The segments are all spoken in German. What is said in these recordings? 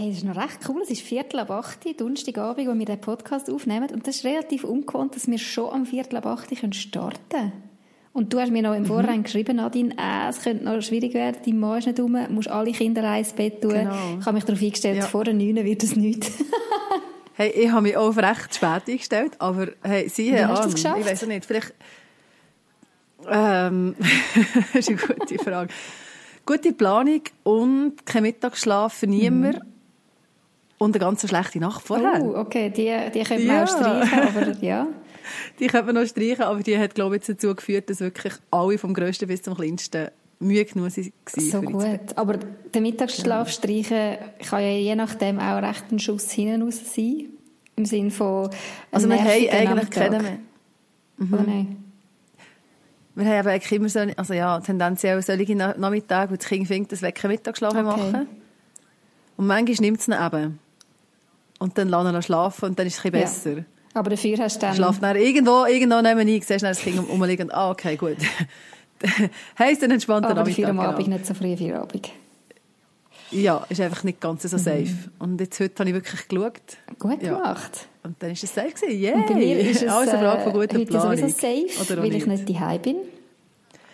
Hey, das ist noch recht cool. Es ist Viertel ab 8 Donnerstagabend, wo wir den Podcast aufnehmen. Und das ist relativ ungewohnt, dass wir schon am Viertel ab 8 starten können. Und du hast mir noch im Vorhinein mhm. geschrieben, Nadine, äh, es könnte noch schwierig werden, dein Mann ist nicht rum, du musst alle Kinder ins Bett tun. Genau. Ich habe mich darauf eingestellt, ja. vor der 9 wird es nicht. hey, ich habe mich auch recht spät eingestellt, aber hey, siehe Wie hast an, ich weiß auch nicht, vielleicht... Ähm, das ist eine gute Frage. Gute Planung und kein Mittagsschlaf für niemanden. Mhm. Und eine ganz schlechte Nacht vorher. Oh, okay, die, die könnte man ja. auch streichen, aber ja. Die könnte man noch streichen, aber die hat, glaube ich, dazu geführt, dass wirklich alle vom Grössten bis zum Kleinsten Mühe genug waren. So gut. Aber der Mittagsschlaf streichen kann ja je nachdem auch recht ein Schuss hinten raus sein. Im Sinne von. Also, wir haben eigentlich keine mehr. Mhm. Oder nein? Wir haben eigentlich immer so, also ja, tendenziell solche Nachmittage, wo das Kind findet, dass wir keinen Mittagsschlaf okay. machen. Und manchmal nimmt es ihn eben. Und dann lassen wir schlafen und dann ist es ein bisschen besser. Aber dafür hast du dann... Schlaft dann irgendwo, irgendwo nebenan, siehst dann das Kind rumliegen ah, okay, gut. heisst dann entspannter Aber Nachmittag. Aber Abend, genau. nicht so früh vier Abend. Ja, ist einfach nicht ganz so safe. Mhm. Und jetzt heute habe ich wirklich geschaut. Gut ja. gemacht. Und dann war es safe gewesen. Yeah. Und bei mir ist es Alles eine Frage von guter heute Planung. sowieso safe, weil ich nicht daheim bin.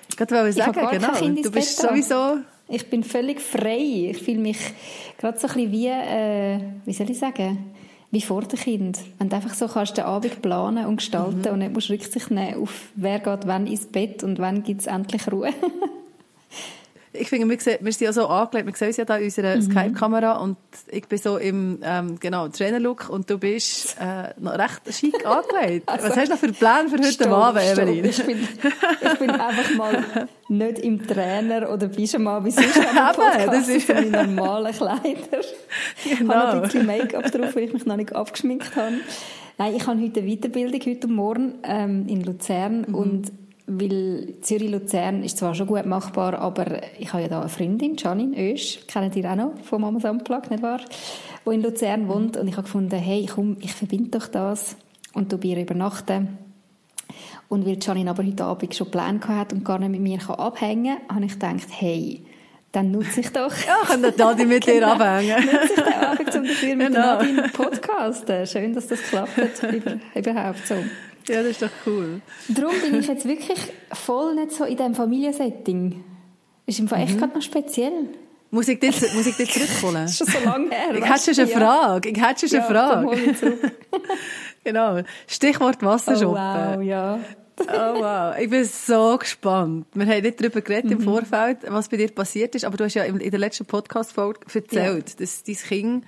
Ich wollte sagen, genau. Du bist sowieso... Ich bin völlig frei. Ich fühle mich gerade so ein bisschen wie, äh, wie soll ich sagen, wie vor dem Kind. Wenn du einfach so kannst den Abend planen und gestalten mhm. und nicht musst Rücksicht nehmen auf wer geht wann ins Bett und wann gibt es endlich Ruhe. ich finde, wir, sehen, wir sind ja so angelegt, wir sehen uns ja da in unserer mhm. Skype-Kamera und ich bin so im ähm, genau, Trainer-Look und du bist äh, noch recht schick angelegt. also, Was hast du noch für Pläne für heute stopp, Abend, Evelyn? Ich bin, ich bin einfach mal nicht im Trainer oder Pyjama wie sonst am Podcast, das ist in normalen Kleider. Genau. Ich habe noch ein bisschen Make-up drauf, weil ich mich noch nicht abgeschminkt habe. Nein, ich habe heute eine Weiterbildung, heute Morgen ähm, in Luzern mhm. und weil Zürich-Luzern ist zwar schon gut machbar, aber ich habe ja da eine Freundin, Janine Oesch, kennt ihr auch noch von Mamas Unplugged, nicht wahr? Die in Luzern wohnt und ich habe gefunden, hey, komm, ich verbinde doch das und du bei ihr übernachten. Und weil Janine aber heute Abend schon Pläne hat und gar nicht mit mir abhängen kann, habe ich gedacht, hey, dann nutze ich doch. Ja, kann Nadine mit dir genau, abhängen. nutze ich den Abend, um dafür mit genau. Nadine podcasten. Schön, dass das klappt, überhaupt so. Ja, das ist doch cool. Darum bin ich jetzt wirklich voll nicht so in diesem Familiensetting. Ist im Fall echt mhm. gerade noch speziell. Muss ich dich, muss ich dich zurückholen? das ist schon so lange her. Ich hätte schon eine Frage. Ich hätte schon eine Frage. genau. Stichwort Wasserschuppen. Oh, wow, ja. oh wow, ich bin so gespannt. Wir haben nicht darüber geredet im mhm. Vorfeld, was bei dir passiert ist, aber du hast ja in der letzten Podcast-Folge erzählt, ja. dass dein Kind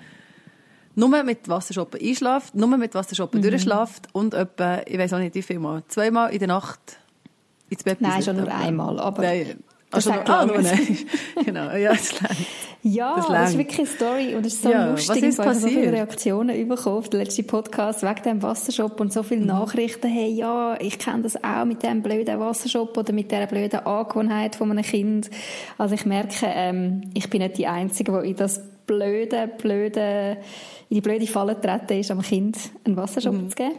nur mit Wasserschoppen einschlaft, nur mit Wasserschoppen mhm. durchschlaft und etwa, ich weiß auch nicht wie viel Mal, zweimal in der Nacht ins Bett Nein, schon nur einmal. Aber Nein. Also, ah, nur, nein. genau, ja, das. Ja, das, das, ist wirklich eine Story und es ist so ja, lustig. Was ist passiert? so viele Reaktionen bekommen auf den letzten Podcast wegen dem Wassershop und so viele mhm. Nachrichten. Hey, ja, ich kenne das auch mit dem blöden Wassershop oder mit dieser blöden Angewohnheit von einem Kind. Also ich merke, ähm, ich bin nicht die Einzige, die in das blöde, blöde in die blöde Falle treten ist, am Kind einen Wasserschub mhm. zu geben.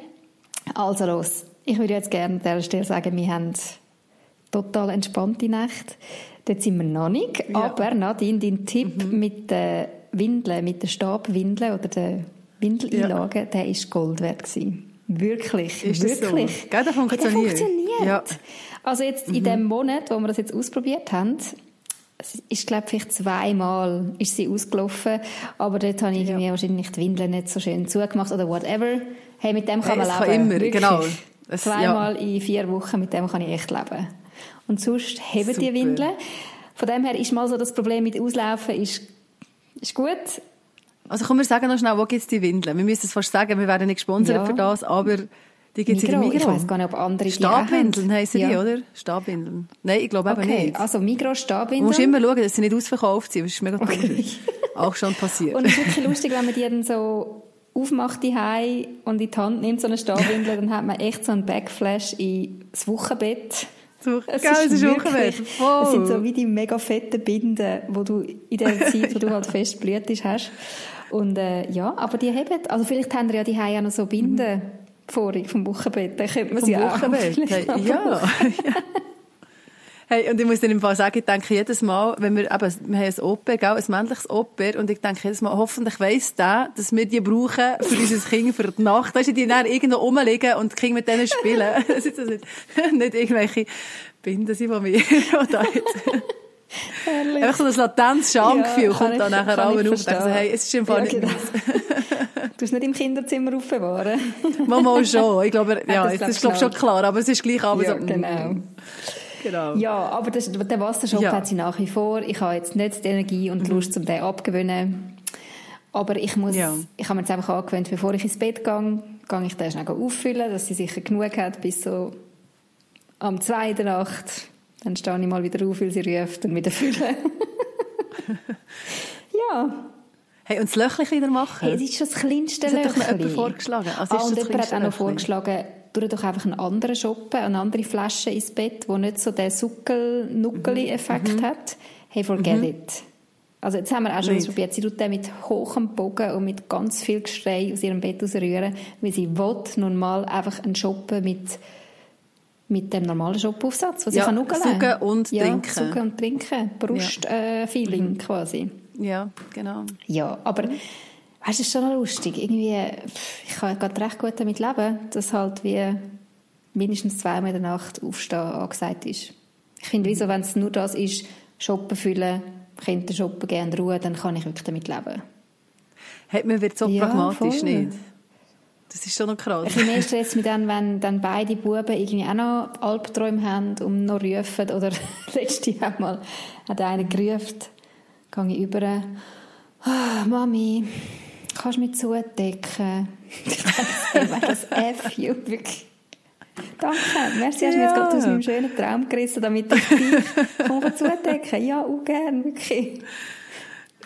Also los. Ich würde jetzt gerne an dieser Stelle sagen, wir haben total entspannte Nächte. Dort sind wir noch nicht. Ja. Aber Nadine, dein Tipp mhm. mit den Windeln, mit den Stabwindeln oder den Windeleinlagen, ja. der ist Gold wert gewesen. Wirklich, ist wirklich. So? Gell, der funktioniert. Der funktioniert. Ja. Also jetzt mhm. in dem Monat, wo wir das jetzt ausprobiert haben, ist, glaube vielleicht zweimal ist sie ausgelaufen, aber dort habe ich ja. wahrscheinlich die Windeln nicht so schön zugemacht oder whatever. Hey, mit dem kann man leben. Kann immer, genau. Es, zweimal ja. in vier Wochen, mit dem kann ich echt leben. Und sonst heben Super. die Windeln. Von dem her ist mal so das Problem mit Auslaufen ist, ist gut. Also können wir sagen noch schnell, wo gibt es die Windeln? Wir müssen es fast sagen, wir werden nicht gesponsert ja. für das, aber die gibt es in der Migros. Ich weiß gar nicht, ob andere Stabwindeln heissen ja. die, oder? Stabwindeln. Nein, ich glaube okay. eben nicht. also Migros Stabwindeln. Du musst immer schauen, dass sie nicht ausverkauft sind, das ist mega okay. Auch schon passiert. Und es ist wirklich lustig, wenn man die dann so aufmacht die und in die Hand nimmt, so eine Stabwindel, dann hat man echt so einen Backflash ins Wochenbett. So, es geil, ist, ist wirklich, voll. Das sind so wie die mega fetten Binden, die du in der Zeit, wo du halt fest blühst, hast. Und äh, ja, aber die haben, also vielleicht haben ja die auch noch so Binden. Mhm. Vorig vom Wochenbett, dann könnte man vom sie Wochenbett. auch hey, ja. Hey, und ich muss dir im Fall sagen, ich denke jedes Mal, wenn wir, eben, wir haben ein Oper, gell, ein männliches Oper, und ich denke jedes Mal, hoffentlich weiss der, dass wir die brauchen für unser Kind für die Nacht. Weißt du, die dann irgendwo rumliegen und die Kinder mit denen spielen. das ist das nicht, nicht irgendwelche Binden sind von mir, oder jetzt. Einfach so ein latentes Schamgefühl ja, kommt dann nachher alle auf und denkt so, hey, es ist im Fall ja, nicht genau. Du es nicht im Kinderzimmer aufbewahren. Mal, schon. Ich glaube, ja, das, das ist, glaube schon klar, aber es ist gleich aber ja, so. genau. Genau. Ja, aber das, der Wassershop ja. hat sie nach wie vor. Ich habe jetzt nicht die Energie und die Lust, um den abzugewöhnen. Aber ich muss, ja. ich habe mir jetzt einfach angewöhnt, bevor ich ins Bett gehe, gehe ich den schnell auffüllen, dass sie sicher genug hat bis so am 2. Nacht. Dann stehe ich mal wieder auf, weil sie ruft und wieder füllen. ja. Hey, und das Löchchen wieder machen? Hey, das ist schon das kleinste Löchchen. Das hat doch jemand vorgeschlagen. Also ah, und jemand hat auch noch vorgeschlagen, tu doch einfach einen anderen shoppen, eine andere Flasche ins Bett, die nicht so den Suckel-Nuckeli-Effekt mhm. hat. Hey, forget mhm. it. Also jetzt haben wir auch schon ausprobiert. Sie tut den mit hohem Bogen und mit ganz viel Geschrei aus ihrem Bett rausrühren, weil sie will nun mal einfach einen Shoppen mit mit dem normalen Shop-Aufsatz, was ja, ich kann nuckeln. Suchen und ja, trinken. Suchen und trinken. Brust-Feeling ja. äh, mhm. quasi. Ja, genau. Ja, aber Weißt es ist schon lustig. Irgendwie, ich kann gerade recht gut damit leben, dass halt wie mindestens zweimal in der Nacht aufstehen angesagt ist. Ich finde, wieso, wenn es nur das ist, shoppen füllen, Kinder shoppen gehen Ruhe, dann kann ich wirklich damit leben. Hat man wird so ja, pragmatisch voll. nicht? Das ist schon noch krass. Ein bisschen mehr Stress mit dann, wenn dann beide Buben irgendwie auch noch Albträume haben und noch rufen. Oder letztes Jahr mal hat einer gerufen, gehe ich über, oh, Mami, kannst du mich zudecken? das F, you, wirklich. Danke, merci, hast du ja. mich jetzt gerade aus meinem schönen Traum gerissen, damit ich dich zudecken Ja, auch gern, wirklich.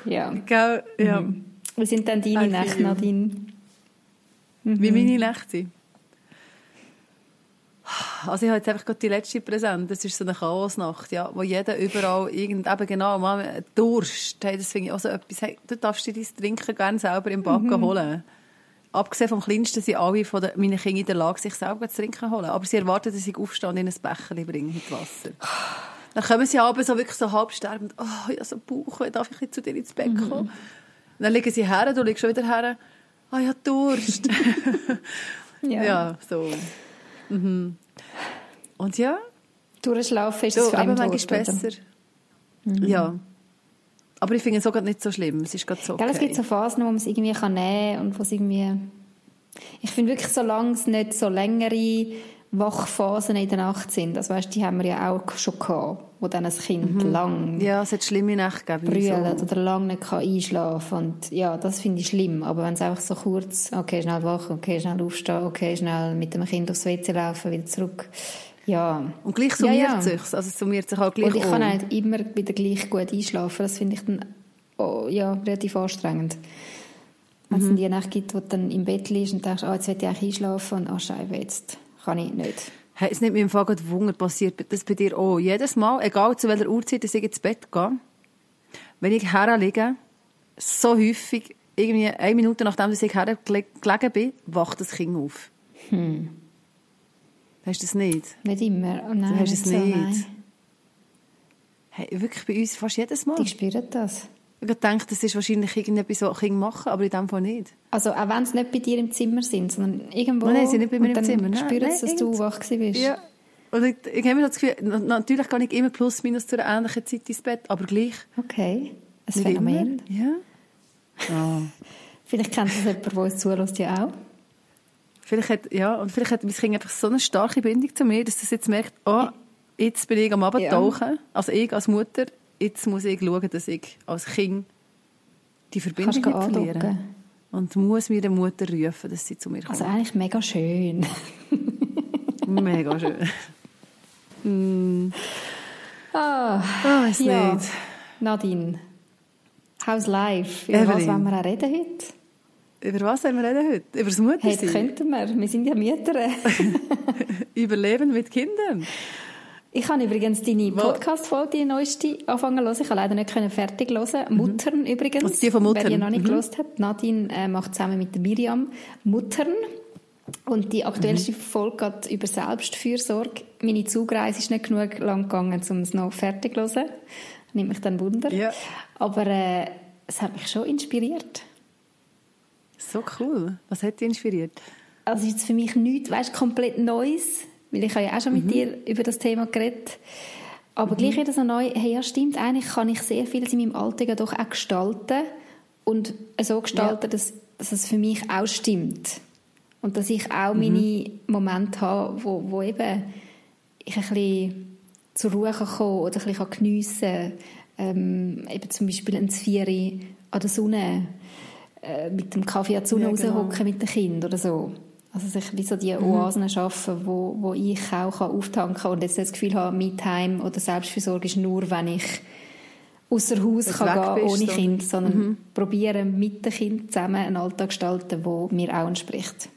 Ja. Gell, ja. Mhm. Wie sind denn deine Nächte, Nadine? Mhm. Wie meine Nächte also ich habe jetzt einfach gerade die letzte präsent. Das ist so eine Chaosnacht, ja, wo jeder überall irgend, eben genau, mal Durst, hey, das finde ich auch so etwas, hey, du darfst dir dein Trinken gerne selber im Backen mhm. holen. Abgesehen vom Kleinsten sind alle von den, meine Kinder in der Lage, sich selber zu trinken holen. Aber sie erwarten, dass ich aufstehe und ihnen ein Becher bringe mit Wasser. Dann kommen sie abends so wirklich so halb sterbend, oh, ich habe so Bauch, darf ich zu dir ins Bett mhm. kommen? Mhm. dann liegen sie her, du liegst schon wieder her, ah, oh, ja, Durst. ja. ja, so. Mhm. Und ja. Durchschlafen ist es aber manchmal besser. Mhm. Ja. Aber ich finde es auch nicht so schlimm. Es ist gerade so okay. Gell, es gibt so Phasen, wo man es irgendwie kann nehmen kann und wo es irgendwie... Ich finde wirklich, solange es nicht so längere Wachphasen in der Nacht sind, also weißt, die haben wir ja auch schon gehabt, wo dann ein Kind mhm. lang ja, es hat schlimme Nächte gegeben. so. oder lang nicht kann einschlafen und ja, das finde ich schlimm, aber wenn es einfach so kurz, okay, schnell wach, okay, schnell aufstehen, okay, schnell mit dem Kind aufs WC laufen, wieder zurück, ja. Und gleich summiert ja, ja. sich also es summiert sich auch gleich Und ich kann halt immer wieder gleich gut einschlafen, das finde ich dann oh, ja, relativ anstrengend. Wenn es mhm. die Nacht gibt, wo du dann im Bett liegst und denkst, oh, jetzt will ich eigentlich einschlafen und oh, scheiße, jetzt kann ich nicht. Hey, es nimmt mir im Fall gerade Wunder, passiert das bei dir auch. Jedes Mal, egal zu welcher Uhrzeit ich ins Bett gehe, wenn ich herliege, so häufig, irgendwie eine Minute nachdem ich hergelegen bin, wacht das Kind auf. Hm. Hast du das nicht? Nicht immer. Oh nein, du hast es so, nicht. Nein. Hey, wirklich bei uns fast jedes Mal. Die spüren das. Ich denke, das ist wahrscheinlich irgendetwas, was Kinder machen, aber in dem Fall nicht. Also auch wenn sie nicht bei dir im Zimmer sind, sondern irgendwo. Nein, sie sind nicht bei mir im Zimmer. Nein, spüren nein, sie, dass du wach bist. Ja. Und ich, ich habe mir das Gefühl, natürlich kann ich immer plus minus zu einer ähnlichen Zeit ins Bett, aber gleich. Okay, ein Phänomen. Immer. Ja. Oh. vielleicht kennt das jemand, der uns zulässt, ja auch. Vielleicht hat, ja, und vielleicht hat mein Kind einfach so eine starke Bindung zu mir, dass es jetzt merkt, oh, jetzt bin ich am Abend ja. tauchen. Also ich als Mutter, jetzt muss ich schauen, dass ich als Kind die Verbindung nicht verliere. Und muss mir der Mutter rufen, dass sie zu mir kommt. Also eigentlich mega schön. mega schön. mm. Ah, oh, ist ja. nicht. Nadine, how's life? Über Evelyn. was wollen wir auch reden heute? Über was haben wir reden heute? Über das Muttersein? Hey, könnten wir. Wir sind ja Mütter. Überleben mit Kindern. Ich habe übrigens deine Podcast-Folge, die neueste, anfangen zu. Ich habe leider nicht fertig hören. Mhm. Muttern übrigens. Also die von Muttern. Wer die noch nicht mhm. gehört hat. Nadine äh, macht zusammen mit Miriam Muttern. Und die aktuellste mhm. Folge geht über Selbstfürsorge. Meine Zugreise ist nicht genug lang gegangen, um es noch fertig zu hören. Nimmt mich dann Wunder. Ja. Aber äh, es hat mich schon inspiriert. So cool. Was hat dich inspiriert? Also jetzt für mich nichts, weißt, komplett Neues, weil ich habe ja auch schon mit mhm. dir über das Thema geredet. Aber mhm. gleich wieder so neu, hey, ja stimmt, eigentlich kann ich sehr vieles in meinem Alltag doch auch gestalten und so gestalten, ja. dass, dass es für mich auch stimmt. Und dass ich auch mhm. meine Momente habe, wo, wo eben ich ein bisschen zur Ruhe kann kommen oder ein bisschen geniessen kann. Ähm, eben zum Beispiel ein Zvieri an der Sonne äh, mit dem Kaffee an die Sonne ja, genau. raushocken mit den Kindern oder so. Also sich wie so die mhm. Oasen mhm. schaffen, wo, wo ich auch auftanken kann und jetzt das Gefühl habe, Me-Time oder Selbstversorgung ist nur, wenn ich außer Haus Dass kann gehen ohne Kind, sondern mhm. probieren mit dem Kind zusammen einen Alltag gestalten, der mir auch entspricht.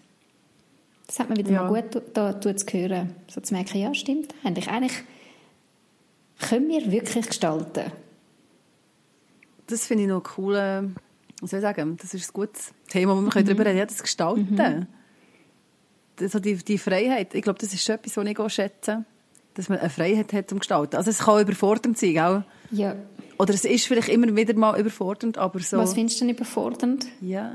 Das hat mir wieder ja. mal gut da, da zu hören. So zu merken, ja, stimmt. Eigentlich, eigentlich können wir wirklich gestalten. Das finde ich noch cool. Äh, was soll ich sagen? Das ist ein gutes Thema, wo wir mhm. darüber reden können. das Gestalten. Mhm. Also die, die Freiheit, ich glaube, das ist schon etwas, was ich auch schätze. Dass man eine Freiheit hat zum Gestalten. Also es kann überfordernd sein, gell? Ja. Oder es ist vielleicht immer wieder mal überfordernd, aber so... Was findest du denn überfordernd? Ja.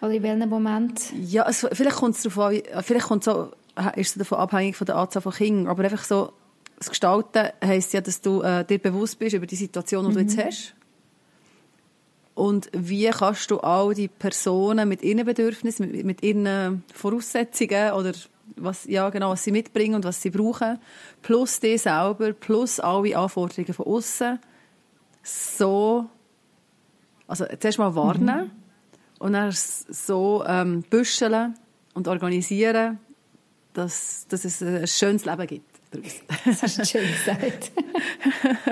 Oder in welchem Moment? Ja, es, vielleicht kommt es darauf an, vielleicht kommt so, ist es davon abhängig von der Anzahl von Kindern, aber einfach so, das Gestalten heisst ja, dass du äh, dir bewusst bist über die Situation, die mhm. du jetzt mhm. hast. Und wie kannst du all die Personen mit ihren Bedürfnissen, mit, mit ihren Voraussetzungen oder was, ja, genau, was sie mitbringen und was sie brauchen, plus die selber, plus alle Anforderungen von außen, so, also zuerst mal warnen, mhm und dann so ähm, büscheln und organisieren, dass, dass es ein schönes Leben gibt. das ist schön gesagt.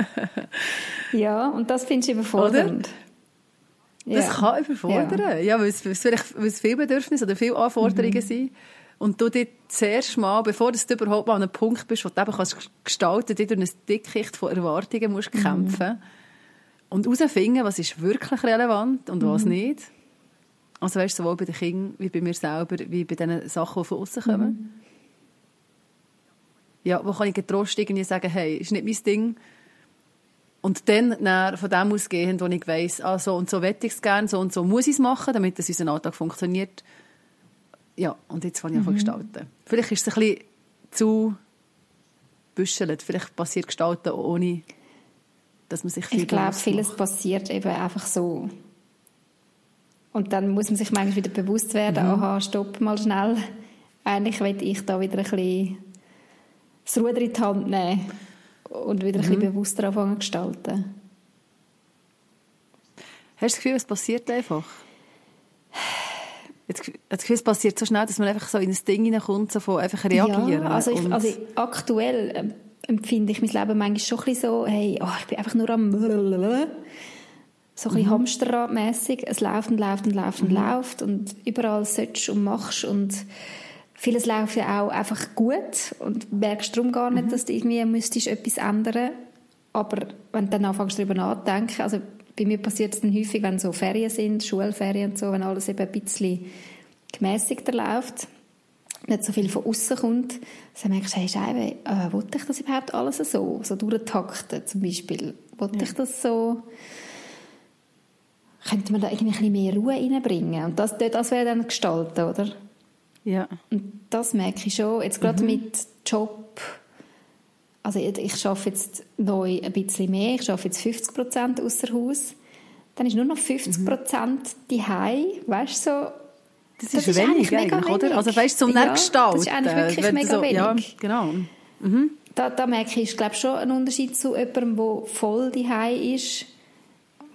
ja, und das findest du überfordernd. Oder? Das ja. kann überfordern, ja, ja weil, es, weil, es vielleicht, weil es viele Bedürfnisse oder viele Anforderungen mhm. sind. Und du dir zuerst mal, bevor du überhaupt mal an einem Punkt bist, wo du eben kannst gestalten kannst, durch ein Dickicht von Erwartungen musst mhm. kämpfen und herausfinden, was ist wirklich relevant und was mhm. nicht. Also weißt, sowohl bei den Kindern wie bei mir selber, wie bei den Sachen, die von außen kommen. Mhm. Ja, wo kann ich getrost irgendwie sagen, hey, ist nicht mein Ding. Und dann, dann von dem ausgehend, wo ich weiss, ah, so und so wette ich es gerne, so und so muss ich es machen, damit es unser Alltag funktioniert. Ja, und jetzt fange ich mhm. an gestalten. Vielleicht ist es ein bisschen zu büschelt. Vielleicht passiert Gestalten ohne, dass man sich viel Ich glaube, vieles passiert eben einfach so und dann muss man sich manchmal wieder bewusst werden, mhm. aha, stopp mal schnell. Eigentlich will ich da wieder ein bisschen das Ruder in die Hand nehmen und wieder ein bisschen mhm. bewusster anfangen zu gestalten. Hast du das Gefühl, es passiert einfach? Jetzt, das Gefühl, es passiert so schnell, dass man einfach so in ein Ding hineinkommt, so von einfach reagieren. Ja, also, ich, also aktuell ähm, empfinde ich mein Leben manchmal schon ein bisschen so, hey, oh, ich bin einfach nur am so ein bisschen mhm. Hamsterradmässig. Es läuft und läuft und läuft und mhm. läuft und überall sollst und machst und vieles läuft ja auch einfach gut und merkst darum gar nicht, mhm. dass du irgendwie müsstest etwas ändern aber wenn du dann anfängst darüber nachzudenken, also bei mir passiert es dann häufig, wenn so Ferien sind, Schulferien und so, wenn alles eben ein bisschen gemäßigter läuft, nicht so viel von außen kommt, dann merkst du, hey Scheibe, äh, wollte ich das überhaupt alles so, so durchtakten zum Beispiel? Wollte ja. ich das so könnte man da irgendwie ein bisschen mehr Ruhe reinbringen. Und das, das wäre dann gestalten, oder? Ja. Und das merke ich schon. Jetzt gerade mhm. mit Job. Also ich arbeite jetzt neu ein bisschen mehr. Ich arbeite jetzt 50 Prozent außer Haus. Dann ist nur noch 50 Prozent mhm. die Weißt du, so. Das, das ist, wenig, eigentlich, wenig. oder? Also weißt du, zum ja, Gestalten. Das ist eigentlich wirklich mega so, wenig. Ja, genau. Mhm. Da, da merke ich, glaube schon einen Unterschied zu jemandem, der voll die ist,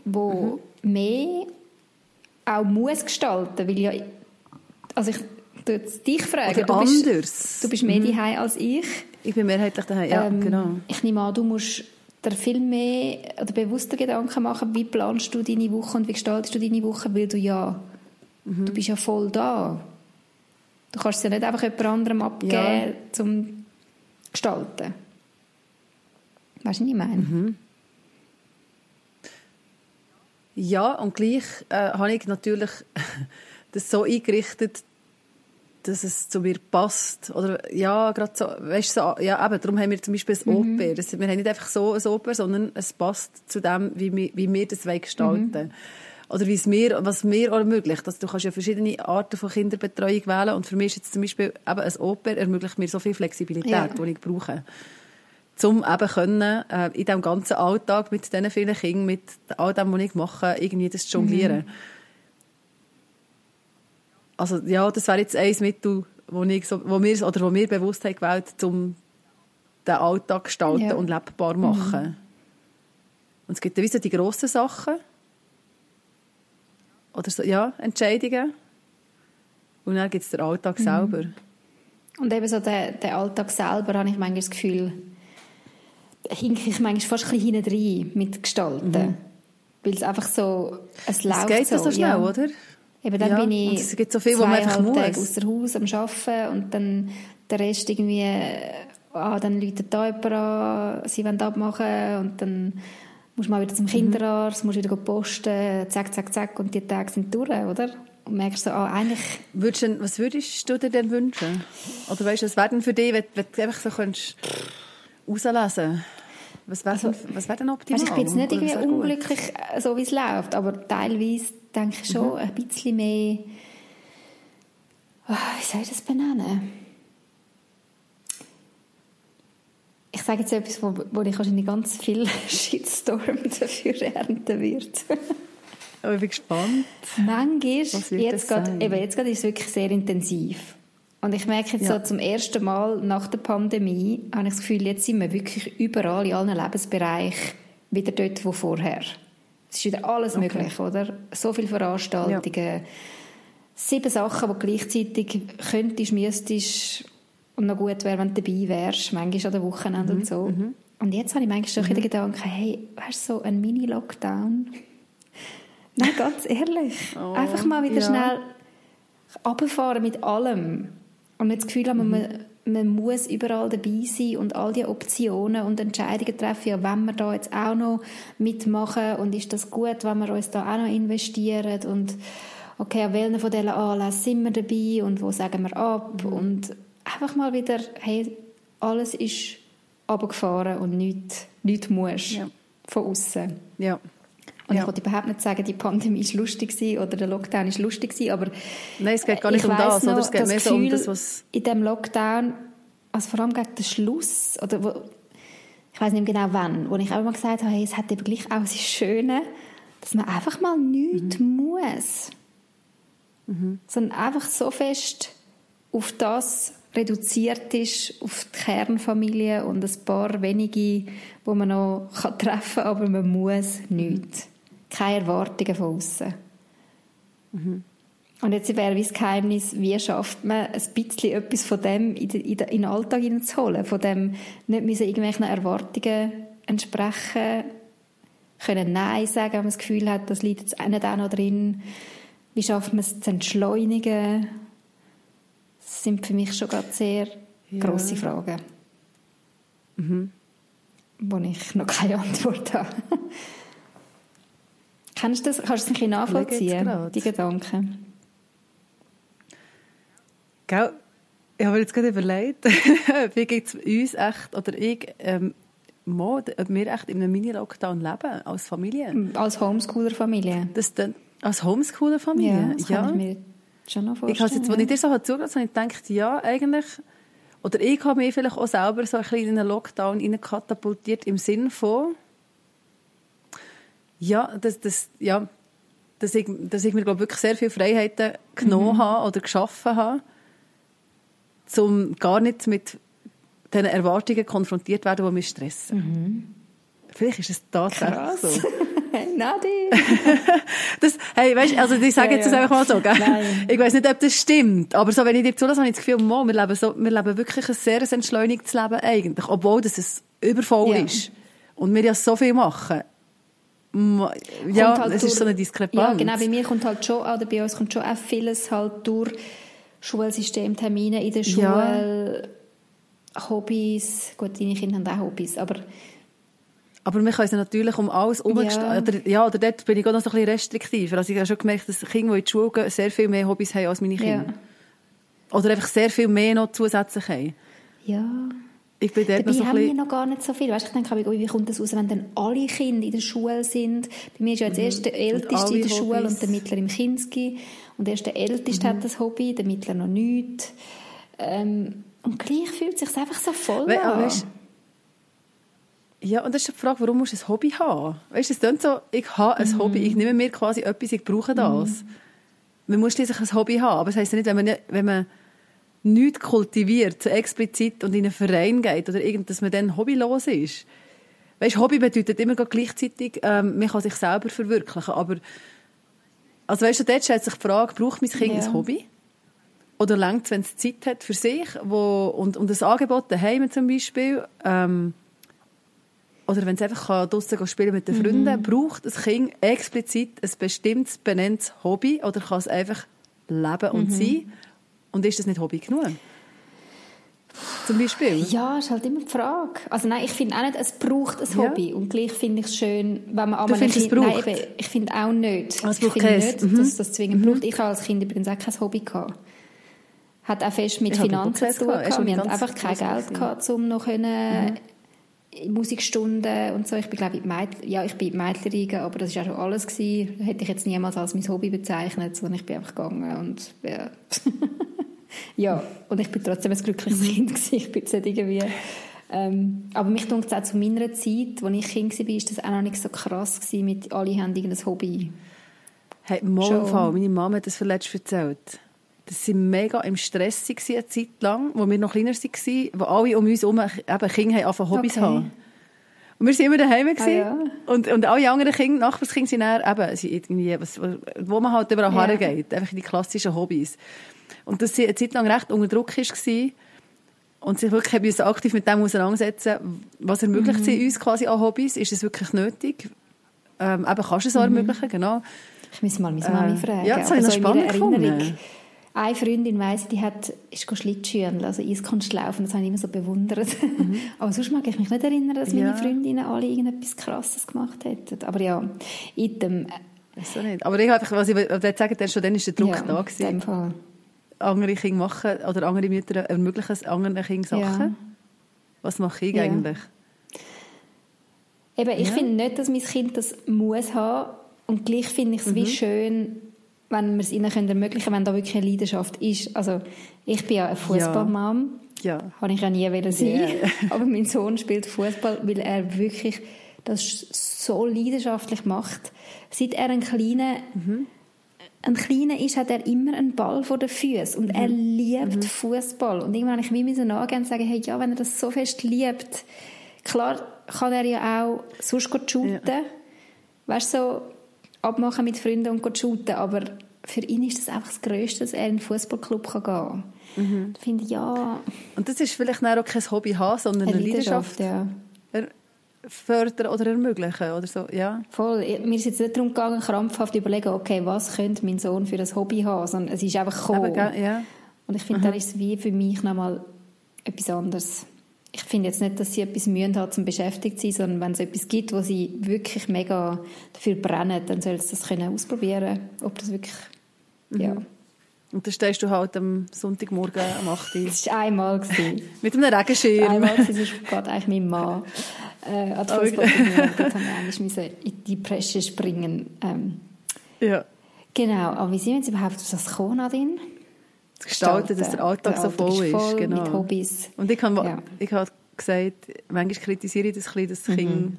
wo mhm mehr auch muss gestalten, weil ja, also ich dich fragen, Oder du anders. Bist, du bist mehr mhm. daheim als ich. Ich bin mehrheitlich daheim, ja, ähm, genau. Ich nehme an, du musst dir viel mehr oder bewusster Gedanken machen, wie planst du deine Woche und wie gestaltest du deine Woche, weil du ja Du bist ja voll da. Du kannst es ja nicht einfach jemand anderem abgeben, Ja. zum gestalten. Weißt du, was ich meine? Mhm. Ja, und gleich äh, habe ich natürlich das so eingerichtet, dass es zu mir passt. Oder ja, gerade so, weißt so, ja, eben, darum haben wir zum Beispiel ein Mhm. Oper. Das, wir haben nicht einfach so ein Oper, sondern es passt zu dem, wie wir, wie wir das gestalten Mhm. Oder wie es mir, was mir ermöglicht. Also, du kannst ja verschiedene Arten von Kinderbetreuung wählen. Und für mich ist jetzt zum Beispiel eben ein Oper ermöglicht mir so viel Flexibilität, Ja. die ich brauche zum eben können, äh, in diesem ganzen Alltag mit diesen vielen Kindern, mit all dem, was ich mache, irgendwie das zu jonglieren. Mhm. Also ja, das wäre jetzt ein Mittel, wo, ich wo, wir, oder wo wir bewusst haben gewählt, um den Alltag zu gestalten Ja. Mhm. und lebbar zu machen. Und es gibt so die grossen Sachen. Oder so, ja, Entscheidungen. Und dann gibt es den Mhm. Alltag selber. Und eben so der, der Alltag selber habe ich manchmal das Gefühl, da hinke ich manchmal fast ein bisschen hinten rein mit Gestalten. Weil es einfach so, es Mhm. Es läuft geht so. ja so schnell, ja. oder? Eben dann Ja, bin ich es gibt so viel, wo man einfach Tage muss. aus dem Haus am Arbeiten und dann der Rest irgendwie, äh, ah, dann läutet da jemand an, sie wollen abmachen und dann musst du mal wieder Mhm. zum Kinderarzt, musst wieder posten, zack, zack, zack und die Tage sind durch, oder? Und merkst so, ah, eigentlich, Würdest du, was würdest du dir denn wünschen? Oder weißt du, was wäre denn für dich, wenn, wenn du einfach so könntest rauslesen Was wäre denn, was wär denn optimal? Also, weißt, ich bin jetzt nicht irgendwie unglücklich, äh, so wie es läuft, aber teilweise denke ich schon ein bisschen mehr, ah, wie soll ich das benennen? Ich sage jetzt etwas, wo, wo ich wahrscheinlich ganz viel Shitstorm dafür ernten wird. Aber ich bin gespannt. Manchmal, jetzt gerade, eben, jetzt gerade ist es wirklich sehr intensiv. Und ich merke jetzt Ja. so zum ersten Mal nach der Pandemie, habe ich das Gefühl, jetzt sind wir wirklich überall in allen Lebensbereichen wieder dort, wo vorher. Es ist wieder alles möglich, oder? So viele Veranstaltungen, sieben Sachen, die gleichzeitig könntest, müsstest und noch gut wäre, wenn du dabei wärst, manchmal an den Wochenende Mhm, und so. Und jetzt habe ich manchmal schon den Gedanken, hey, weißt du, so ein Mini-Lockdown? Nein, ganz ehrlich. Oh, Einfach mal wieder ja. schnell runterfahren mit allem. Und nicht das Gefühl haben, man, man muss überall dabei sein und all die Optionen und Entscheidungen treffen. Ja, wenn wir da jetzt auch noch mitmachen und ist das gut, wenn wir uns da auch noch investieren und okay, an welchen von diesen Anlässen sind wir dabei und wo sagen wir ab und einfach mal wieder, hey, alles ist runtergefahren und nichts, nichts muss Ja. von außen. Ja. Und Ja. ich wollte überhaupt nicht sagen, die Pandemie ist lustig gewesen oder der Lockdown ist lustig gewesen, aber Nein, es geht gar nicht ich um das, oder? noch, Es geht das mehr so um das, was... in dem Lockdown, also vor allem gegen den Schluss, oder wo, ich weiß nicht mehr genau wann, wo ich auch mal gesagt habe, hey, es hat eben gleich auch das Schöne, dass man einfach mal nichts Mhm. muss. Sondern einfach so fest auf das reduziert ist, auf die Kernfamilie und ein paar wenige, wo man noch treffen kann, aber man muss nichts. Keine Erwartungen von außen. Und jetzt wäre das Geheimnis, wie schafft man ein bisschen etwas von dem in den, Alltag hineinzuholen, von dem nicht müssen irgendwelchen Erwartungen entsprechen, können Nein sagen, wenn man das Gefühl hat, das liegt jetzt nicht auch noch drin. Wie schafft man es zu entschleunigen? Das sind für mich schon gerade sehr Ja. grosse Fragen, wo ich noch keine Antwort habe. Kennst du das? Kannst du es ein bisschen nachvollziehen, die Gedanken? Gell? Ich habe mir jetzt gerade überlegt, wie geht es uns echt, oder ich, ähm, mal, ob wir echt in einem Mini-Lockdown leben, als Familie. Als Homeschooler-Familie? Das dann, als Homeschooler-Familie? Ja, das kann ich mir schon noch Ich vorstellen. habe jetzt, als ich dir so zugelassen habe, habe ich gedacht, ja, eigentlich, oder ich habe mich vielleicht auch selber so ein bisschen in einen Lockdown katapultiert im Sinn von, ja, dass, dass, ja, dass, ich, dass ich mir, glaube wirklich sehr viele Freiheiten genommen habe oder geschaffen habe, um gar nicht mit diesen Erwartungen konfrontiert zu werden, die mich stressen. Vielleicht ist es tatsächlich Krass. so. Hey, Nadi! Das, hey, weißt, also ich sage Ja, jetzt das ja. einfach mal so, gell? Nein. Ich weiß nicht, ob das stimmt, aber so, wenn ich dir zulasse, habe ich das Gefühl, mo, wir leben so, wir leben wirklich ein sehr entschleunigtes Leben eigentlich, obwohl das es übervoll Ja. ist und wir ja so viel machen. Ja, halt es ist so eine Diskrepanz. Ja, genau, bei mir kommt halt schon, oder bei uns kommt schon auch vieles halt durch Schulsystem, Termine in der Schule, ja. Hobbys, gut, deine Kinder haben auch Hobbys, aber aber wir können natürlich um alles umstellen. Ja. Oder, ja, oder dort bin ich auch noch so ein bisschen restriktiver. Also ich habe schon gemerkt, dass Kinder, die in die Schule gehen, sehr viel mehr Hobbys haben als meine Kinder. Ja. Oder einfach sehr viel mehr noch zusätzlich haben. Ja. Ich bin dort Dabei noch so haben wir noch gar nicht so viel. Weißt, ich denke, wie kommt das aus, wenn dann alle Kinder in der Schule sind? Bei mir ist ja jetzt erst der Älteste in der Schule und der Mittler im Kinski. Und erst der Älteste mhm. hat das Hobby, der Mittler noch nicht. Ähm, und gleich fühlt es sich einfach so voll We an. Weißt, ja, und das ist die Frage, warum musst du ein Hobby haben? Weißt du, es klingt so, ich habe ein mhm. Hobby, ich nehme mir quasi etwas, ich brauche das. Mhm. Man muss schließlich ein Hobby haben, aber das heisst ja nicht, wenn man, wenn man nichts kultiviert, explizit und in einen Verein geht oder irgend, dass man dann hobbylos ist. Weißt, Hobby bedeutet immer gleichzeitig, ähm, man kann sich selber verwirklichen, aber also weißt du, dort stellt sich die Frage, braucht mein Kind ja. ein Hobby? Oder längt wenn es Zeit hat für sich wo, und, und ein Angebot daheim zum Beispiel, ähm, oder wenn es einfach draußen spielen mit den Freunden, mhm. braucht ein Kind explizit ein bestimmtes, benenntes Hobby oder kann es einfach leben und mhm. sein? Und ist das nicht Hobby genug? Zum Beispiel? Ja, ist halt immer die Frage. Also nein, ich finde auch nicht, es braucht ein Hobby. Ja. Und gleich finde ich es schön, wenn man an einem Kind... Nein, eben, ich finde auch nicht. Es ich finde nicht, mhm. dass das zwingend mhm. braucht. Ich habe als Kind übrigens auch kein Hobby gehabt. Hat auch fest mit ich Finanzen zu tun gehabt. Wir hatten einfach kein Geld gehabt, um noch können... Mhm Musikstunden und so. Ich bin, glaube ich, Mädchen, ja, ich bin Mädchenriege, aber das war auch schon alles gewesen. Hätte ich jetzt niemals als mein Hobby bezeichnet, sondern ich bin einfach gegangen und, ja. ja, und ich bin trotzdem ein glückliches. Kind gewesen. Ich bin jetzt nicht irgendwie, ähm, aber mich denkt auch zu meiner Zeit, als ich Kind war, ist das auch noch nicht so krass gewesen mit alle haben irgendein Hobby. Hey, Fall, meine Mama hat das verletzt erzählt dass sie mega im Stress waren, eine Zeit lang, wo wir noch kleiner waren, wo alle um uns herum eben Kinder haben, Hobbys okay. haben. Und wir waren immer daheim ah, ja. und, und alle anderen Kinder, Nachbarskinder sind dann eben, sind irgendwie, was, wo man halt überall ja. hergeht. Einfach die klassischen Hobbys. Und dass sie eine Zeit lang recht unter Druck war und sich wirklich haben aktiv mit dem auseinandersetzen, was ermöglicht mhm. sie uns quasi an Hobbys? Ist es wirklich nötig? Ähm, eben kannst du es auch mhm. ermöglichen, genau. Ich muss mal meine Mami äh, fragen. Ja, das habe ich noch spannend gefunden. Eine Freundin weiss, die hat, ist Schlittschuhen, also Eiskunst laufen, das habe ich immer so bewundert. Mhm. Aber sonst mag ich mich nicht erinnern, dass meine ja. Freundinnen alle irgendetwas Krasses gemacht hätten. Aber ja, in dem... Weiß nicht. Aber ich einfach, was ich würde sagen, schon dann ist der Druck ja, da gewesen. In dem Fall. Andere Kinder machen, oder andere Mütter ermöglichen anderen Kindern Sachen. Ja. Was mache ich eigentlich? Eben, ich finde nicht, dass mein Kind das muss haben. Und gleich finde ich es mhm. wie schön, wenn wir es ihnen können ermöglichen können, wenn da wirklich eine Leidenschaft ist. Also ich bin ja eine Fußballmam. Ja. Habe ich ja nie sein. Yeah. Aber mein Sohn spielt Fußball, weil er wirklich das so leidenschaftlich macht. Seit er ein kleiner mhm. Ein kleiner ist, hat er immer einen Ball vor den Füßen und mhm. er liebt mhm. Fußball. Und irgendwann habe ich mir so nachgehen und sagen, hey, ja, wenn er das so fest liebt, klar kann er ja auch sonst shooten. Ja. Weißt du, so, abmachen mit Freunden und shooten, aber für ihn ist das einfach das Größte, dass er in einen Fußballclub gehen kann. Mhm. Ich finde, ja... Und das ist vielleicht auch kein Hobby haben, sondern eine, eine Leidenschaft, Leidenschaft ja. Fördern oder ermöglichen oder so, ja. Voll. Mir ist jetzt nicht darum gegangen, krampfhaft zu überlegen, okay, was könnte mein Sohn für ein Hobby haben, sondern es ist einfach gekommen. ja. Und ich finde, dann ist es wie für mich nochmal etwas anderes ich finde jetzt nicht, dass sie etwas Mühen hat, zum beschäftigt zu sein, sondern wenn es etwas gibt, wo sie wirklich mega dafür brennen, dann soll sie das können ausprobieren, ob das wirklich, mhm. ja. Und dann stehst du halt am Sonntagmorgen am 8 Uhr. Das war einmal. Mit einem Regenschirm. Einmal, das ist gerade eigentlich mein Mann. Äh, oh, Fußballturnier. Dort haben wir eigentlich in die Presse springen. Ähm, ja. Genau, aber wie sind wir jetzt überhaupt auf das gekommen, Nadine? gestalten, dass der Alltag, der Alltag so voll ist. Voll genau. Mit Hobbys. Und ich habe ja. ich hab gesagt, manchmal kritisiere ich das ein bisschen, dass mhm. Kinder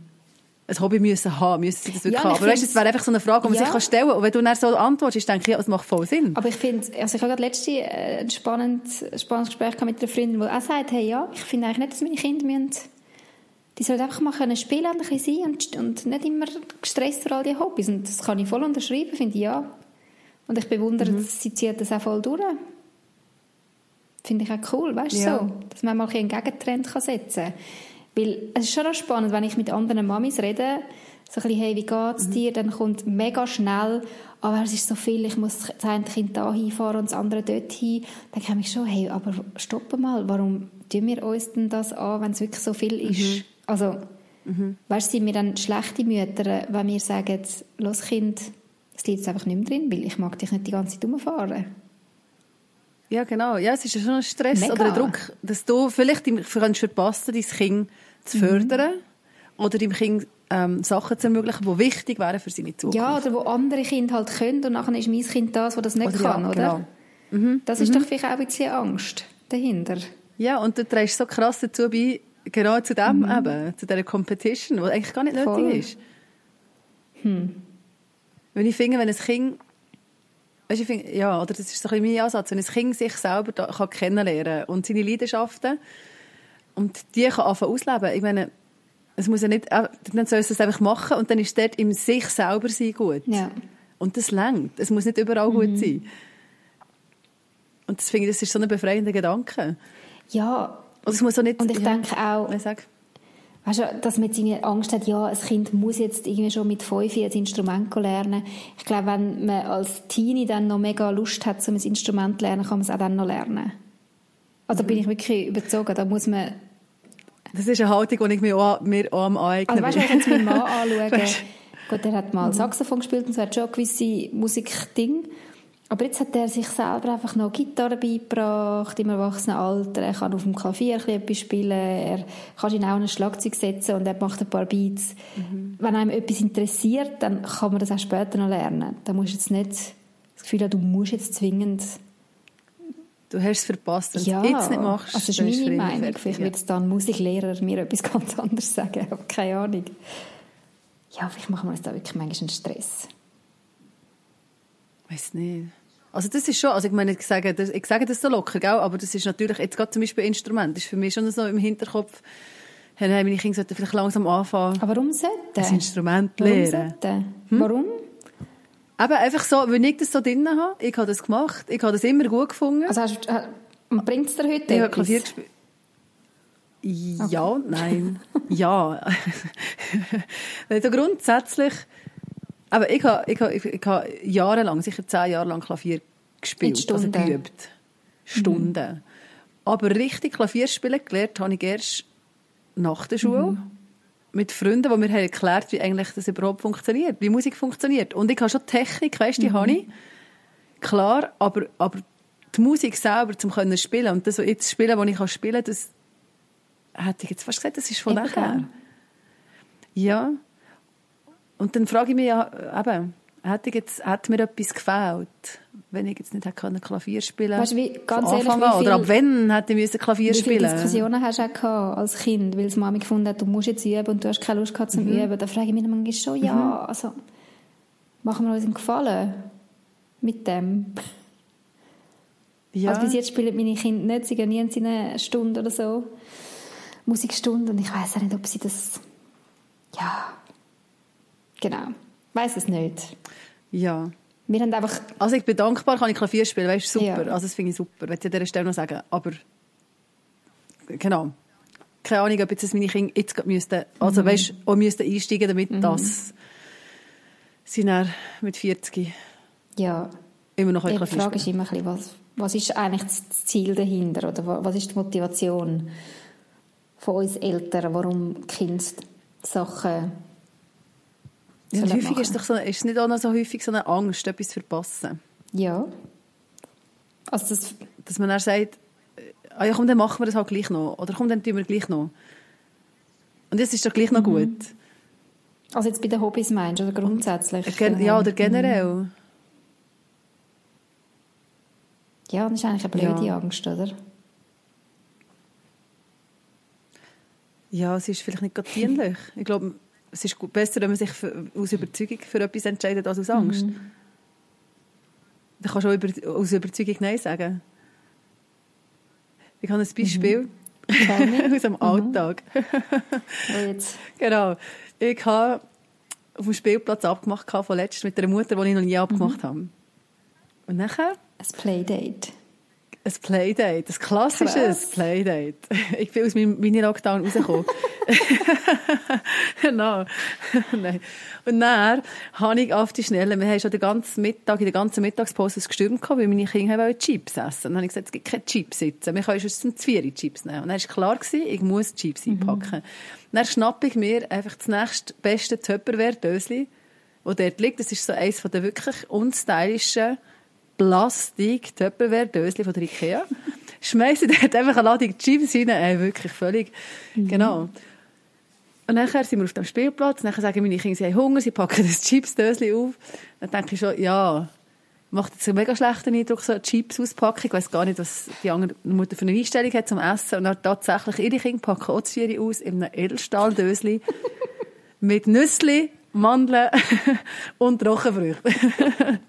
ein Hobby müssen haben, müssen sie das wirklich ja, haben. Aber weißt, das wäre einfach so eine Frage, die man ja. sich stellen kann. Und wenn du dann so antwortest, denke ich, ja, das macht voll Sinn. Aber ich finde, also ich habe gerade letzte äh, ein spannendes, spannendes Gespräch mit einer Freundin, die auch sagt, hey, ja, ich finde eigentlich nicht, dass meine Kinder müssen, die sollen einfach mal können spielen und ein bisschen sein und, und nicht immer gestresst für all die Hobbys. Und das kann ich voll unterschreiben, finde ich, ja. Und ich bewundere, mhm. sie zieht das auch voll durch finde ich auch cool, weißt ja. so, dass man mal einen Gegentrend kann setzen kann. Weil es ist schon auch spannend, wenn ich mit anderen Mamis rede, so ein bisschen, hey, wie geht's dir? Dann kommt mega schnell, aber es ist so viel, ich muss das eine Kind da hinfahren und das andere dort hin. Dann komme ich schon, hey, aber stopp mal, warum tun wir uns denn das an, wenn es wirklich so viel ist? Also, mhm. weißt sind wir dann schlechte Mütter, wenn wir sagen, los Kind, es liegt jetzt einfach nicht mehr drin, weil ich mag dich nicht die ganze Zeit umfahren. Ja, genau. Ja, es ist ja schon ein Stress Mega. oder ein Druck, dass du vielleicht kannst verpassen, dein Kind zu fördern mhm. oder deinem Kind ähm, Sachen zu ermöglichen, die wichtig wären für seine Zukunft. Ja, oder wo andere Kinder halt können und nachher ist mein Kind das, das nicht oder kann, ja, oder? Genau. Mhm. Das ist mhm. doch vielleicht auch ein bisschen Angst dahinter. Ja, und du trägst so krass dazu bei, genau zu dem mhm. eben, zu dieser Competition, die eigentlich gar nicht Voll. nötig ist. Hm. Wenn ich finde, wenn ein Kind Weißt, ich finde, ja, oder das ist so ein mein Ansatz, wenn ein Kind sich selber da, kann kennenlernen und seine Leidenschaften und die kann anfangen ausleben. Ich meine, es muss ja nicht, äh, dann soll es das einfach machen und dann ist dort im sich selber sein gut. Ja. Und das längt. Es muss nicht überall mhm. gut sein. Und das finde ich, das ist so ein befreiender Gedanke. Ja. Und es muss auch nicht, und ich ja, denke auch, ich sag, Weißt du, dass man jetzt irgendwie Angst hat, ja, ein Kind muss jetzt irgendwie schon mit fünf ein Instrument lernen. Ich glaube, wenn man als Teenie dann noch mega Lust hat, um ein Instrument zu lernen, kann man es auch dann noch lernen. Also bin ich wirklich überzogen. Da muss man... Das ist eine Haltung, die ich mir auch, mir auch am eigenen Also weißt du, wenn ich jetzt meinen Mann anschaue, gut, der hat mal Saxophon gespielt und so hat schon gewisse Musikdinge. Aber jetzt hat er sich selber einfach noch Gitarre beigebracht im Erwachsenenalter. Er kann auf dem Klavier etwas spielen. Er kann ihn auch ein Schlagzeug setzen und er macht ein paar Beats. Mhm. Wenn einem etwas interessiert, dann kann man das auch später noch lernen. Da musst du jetzt nicht das Gefühl haben, du musst jetzt zwingend Du hast es verpasst, wenn ja, du es jetzt nicht machst. Also das ist meine Meinung. Fertig, vielleicht ja. wird dann Musiklehrer mir etwas ganz anderes sagen. Aber keine Ahnung. Ja, vielleicht machen wir uns da wirklich manchmal einen Stress. Weiß nicht. Also das ist schon, also ich meine, ich sage, das, ich sage das so locker, gell? aber das ist natürlich, jetzt gerade zum Beispiel Instrument, ist für mich schon so im Hinterkopf, hey, meine Kinder sollten vielleicht langsam anfangen. Aber warum sollten? Das Instrument lernen. Warum? Hm? warum? Eben einfach so, wenn ich das so drin habe, ich habe das gemacht, ich habe das immer gut gefunden. Also hast, äh, und bringt es dir heute Ich habe Klavier gespielt. Ja, okay. nein. ja. also grundsätzlich aber ich habe, ich habe, ich habe jahrelang, sicher zehn Jahre lang Klavier gespielt, also geübt. Stunden. Mhm. Aber richtig Klavier spielen gelernt habe ich erst nach der Schule. Mhm. Mit Freunden, die mir haben erklärt wie eigentlich das überhaupt funktioniert, wie Musik funktioniert. Und ich habe schon Technik, weißt, die mhm. habe ich. Klar, aber, aber die Musik selber zum können spielen und das jetzt spielen, was ich spielen kann, das hätte ich jetzt fast gesagt, das ist von nachher. Ja. Und dann frage ich mich ja, eben, hätte, jetzt, hätte mir etwas gefehlt, wenn ich jetzt nicht hätte Klavier spielen weißt, wie, ganz ehrlich, wie viel, Oder ab wann hätte ich Klavier wie spielen Wie Diskussionen hast du auch gehabt als Kind, weil die Mami gefunden hat, du musst jetzt üben und du hast keine Lust gehabt zum mhm. Üben. Da frage ich mich manchmal schon, ja, mhm. also machen wir uns einen Gefallen mit dem. Ja. Also bis jetzt spielen meine Kinder nicht, sie gehen nie in eine Stunde oder so, Musikstunde und ich weiß auch nicht, ob sie das, ja Genau. Weiß es nicht. Ja. Wir haben einfach... Also ich bin dankbar, kann ich Klavier spielen, weißt du, super. Ja. Also das finde ich super, ich an dieser Stelle noch sagen. Aber, genau. Keine Ahnung, ob jetzt meine Kinder jetzt müssten, also mhm. weißt, auch müssten einsteigen, damit mhm. das sie dann mit 40 ja. immer noch Die Frage ist immer ein bisschen, was, was ist eigentlich das Ziel dahinter oder was ist die Motivation von uns Eltern, warum Kinder Sachen ja, und häufig ist, doch so, ist es nicht auch noch so häufig so eine Angst, etwas zu verpassen? Ja. Also das Dass man dann sagt, ah ja, komm, dann machen wir das halt gleich noch. Oder komm, dann tun wir gleich noch. Und jetzt ist doch gleich noch mhm. gut. Also jetzt bei den Hobbys meinst du, oder grundsätzlich? Gen ja, oder generell. Mhm. Ja, das ist eigentlich eine blöde ja. Angst, oder? Ja, es ist vielleicht nicht gerade dienlich. ich glaube, es ist besser, wenn man sich für, aus Überzeugung für etwas entscheidet, als aus Angst. Mhm. Dann kannst du auch über, aus Überzeugung Nein sagen. Ich habe ein Beispiel mhm. aus dem mhm. Alltag. jetzt? Genau. Ich habe auf dem Spielplatz abgemacht von letztem mit einer Mutter, die ich noch nie abgemacht mhm. habe. Und nachher? Ein Playdate. Ein Playdate, ein klassisches Krass. Playdate. Ich bin aus meinem Mini-Lockdown rausgekommen. genau. Nein. Und dann habe ich auf die Schnelle, wir haben schon den ganzen Mittag, in der ganzen Mittagspause gestürmt gehabt, weil meine Kinder wollten Chips essen. Und dann habe ich gesagt, es gibt keine Chips sitzen. Wir können zum Zwiebeln Chips nehmen. Und dann war klar, gewesen, ich muss Chips einpacken. Dann schnappe ich mir einfach das nächste beste Tupperware-Dösli, das dort liegt. Das ist so eines von den wirklich unstylischen plastik tupperware dösli von der Ikea. Schmeiße dort einfach eine Ladung Chips rein. Ey, wirklich völlig. Genau. Und nachher sind wir auf dem Spielplatz. Nachher sagen meine Kinder, sie haben Hunger, sie packen das Chips-Dösli auf. Dann denke ich schon, ja, macht jetzt einen mega schlechten Eindruck, so eine Chips-Auspackung. Ich weiss gar nicht, was die andere Mutter für eine Einstellung hat zum Essen. Und dann tatsächlich, ihre Kinder packen auch Vieri aus in einem Edelstahldösli mit Nüssli, Mandeln und Trockenfrüchten.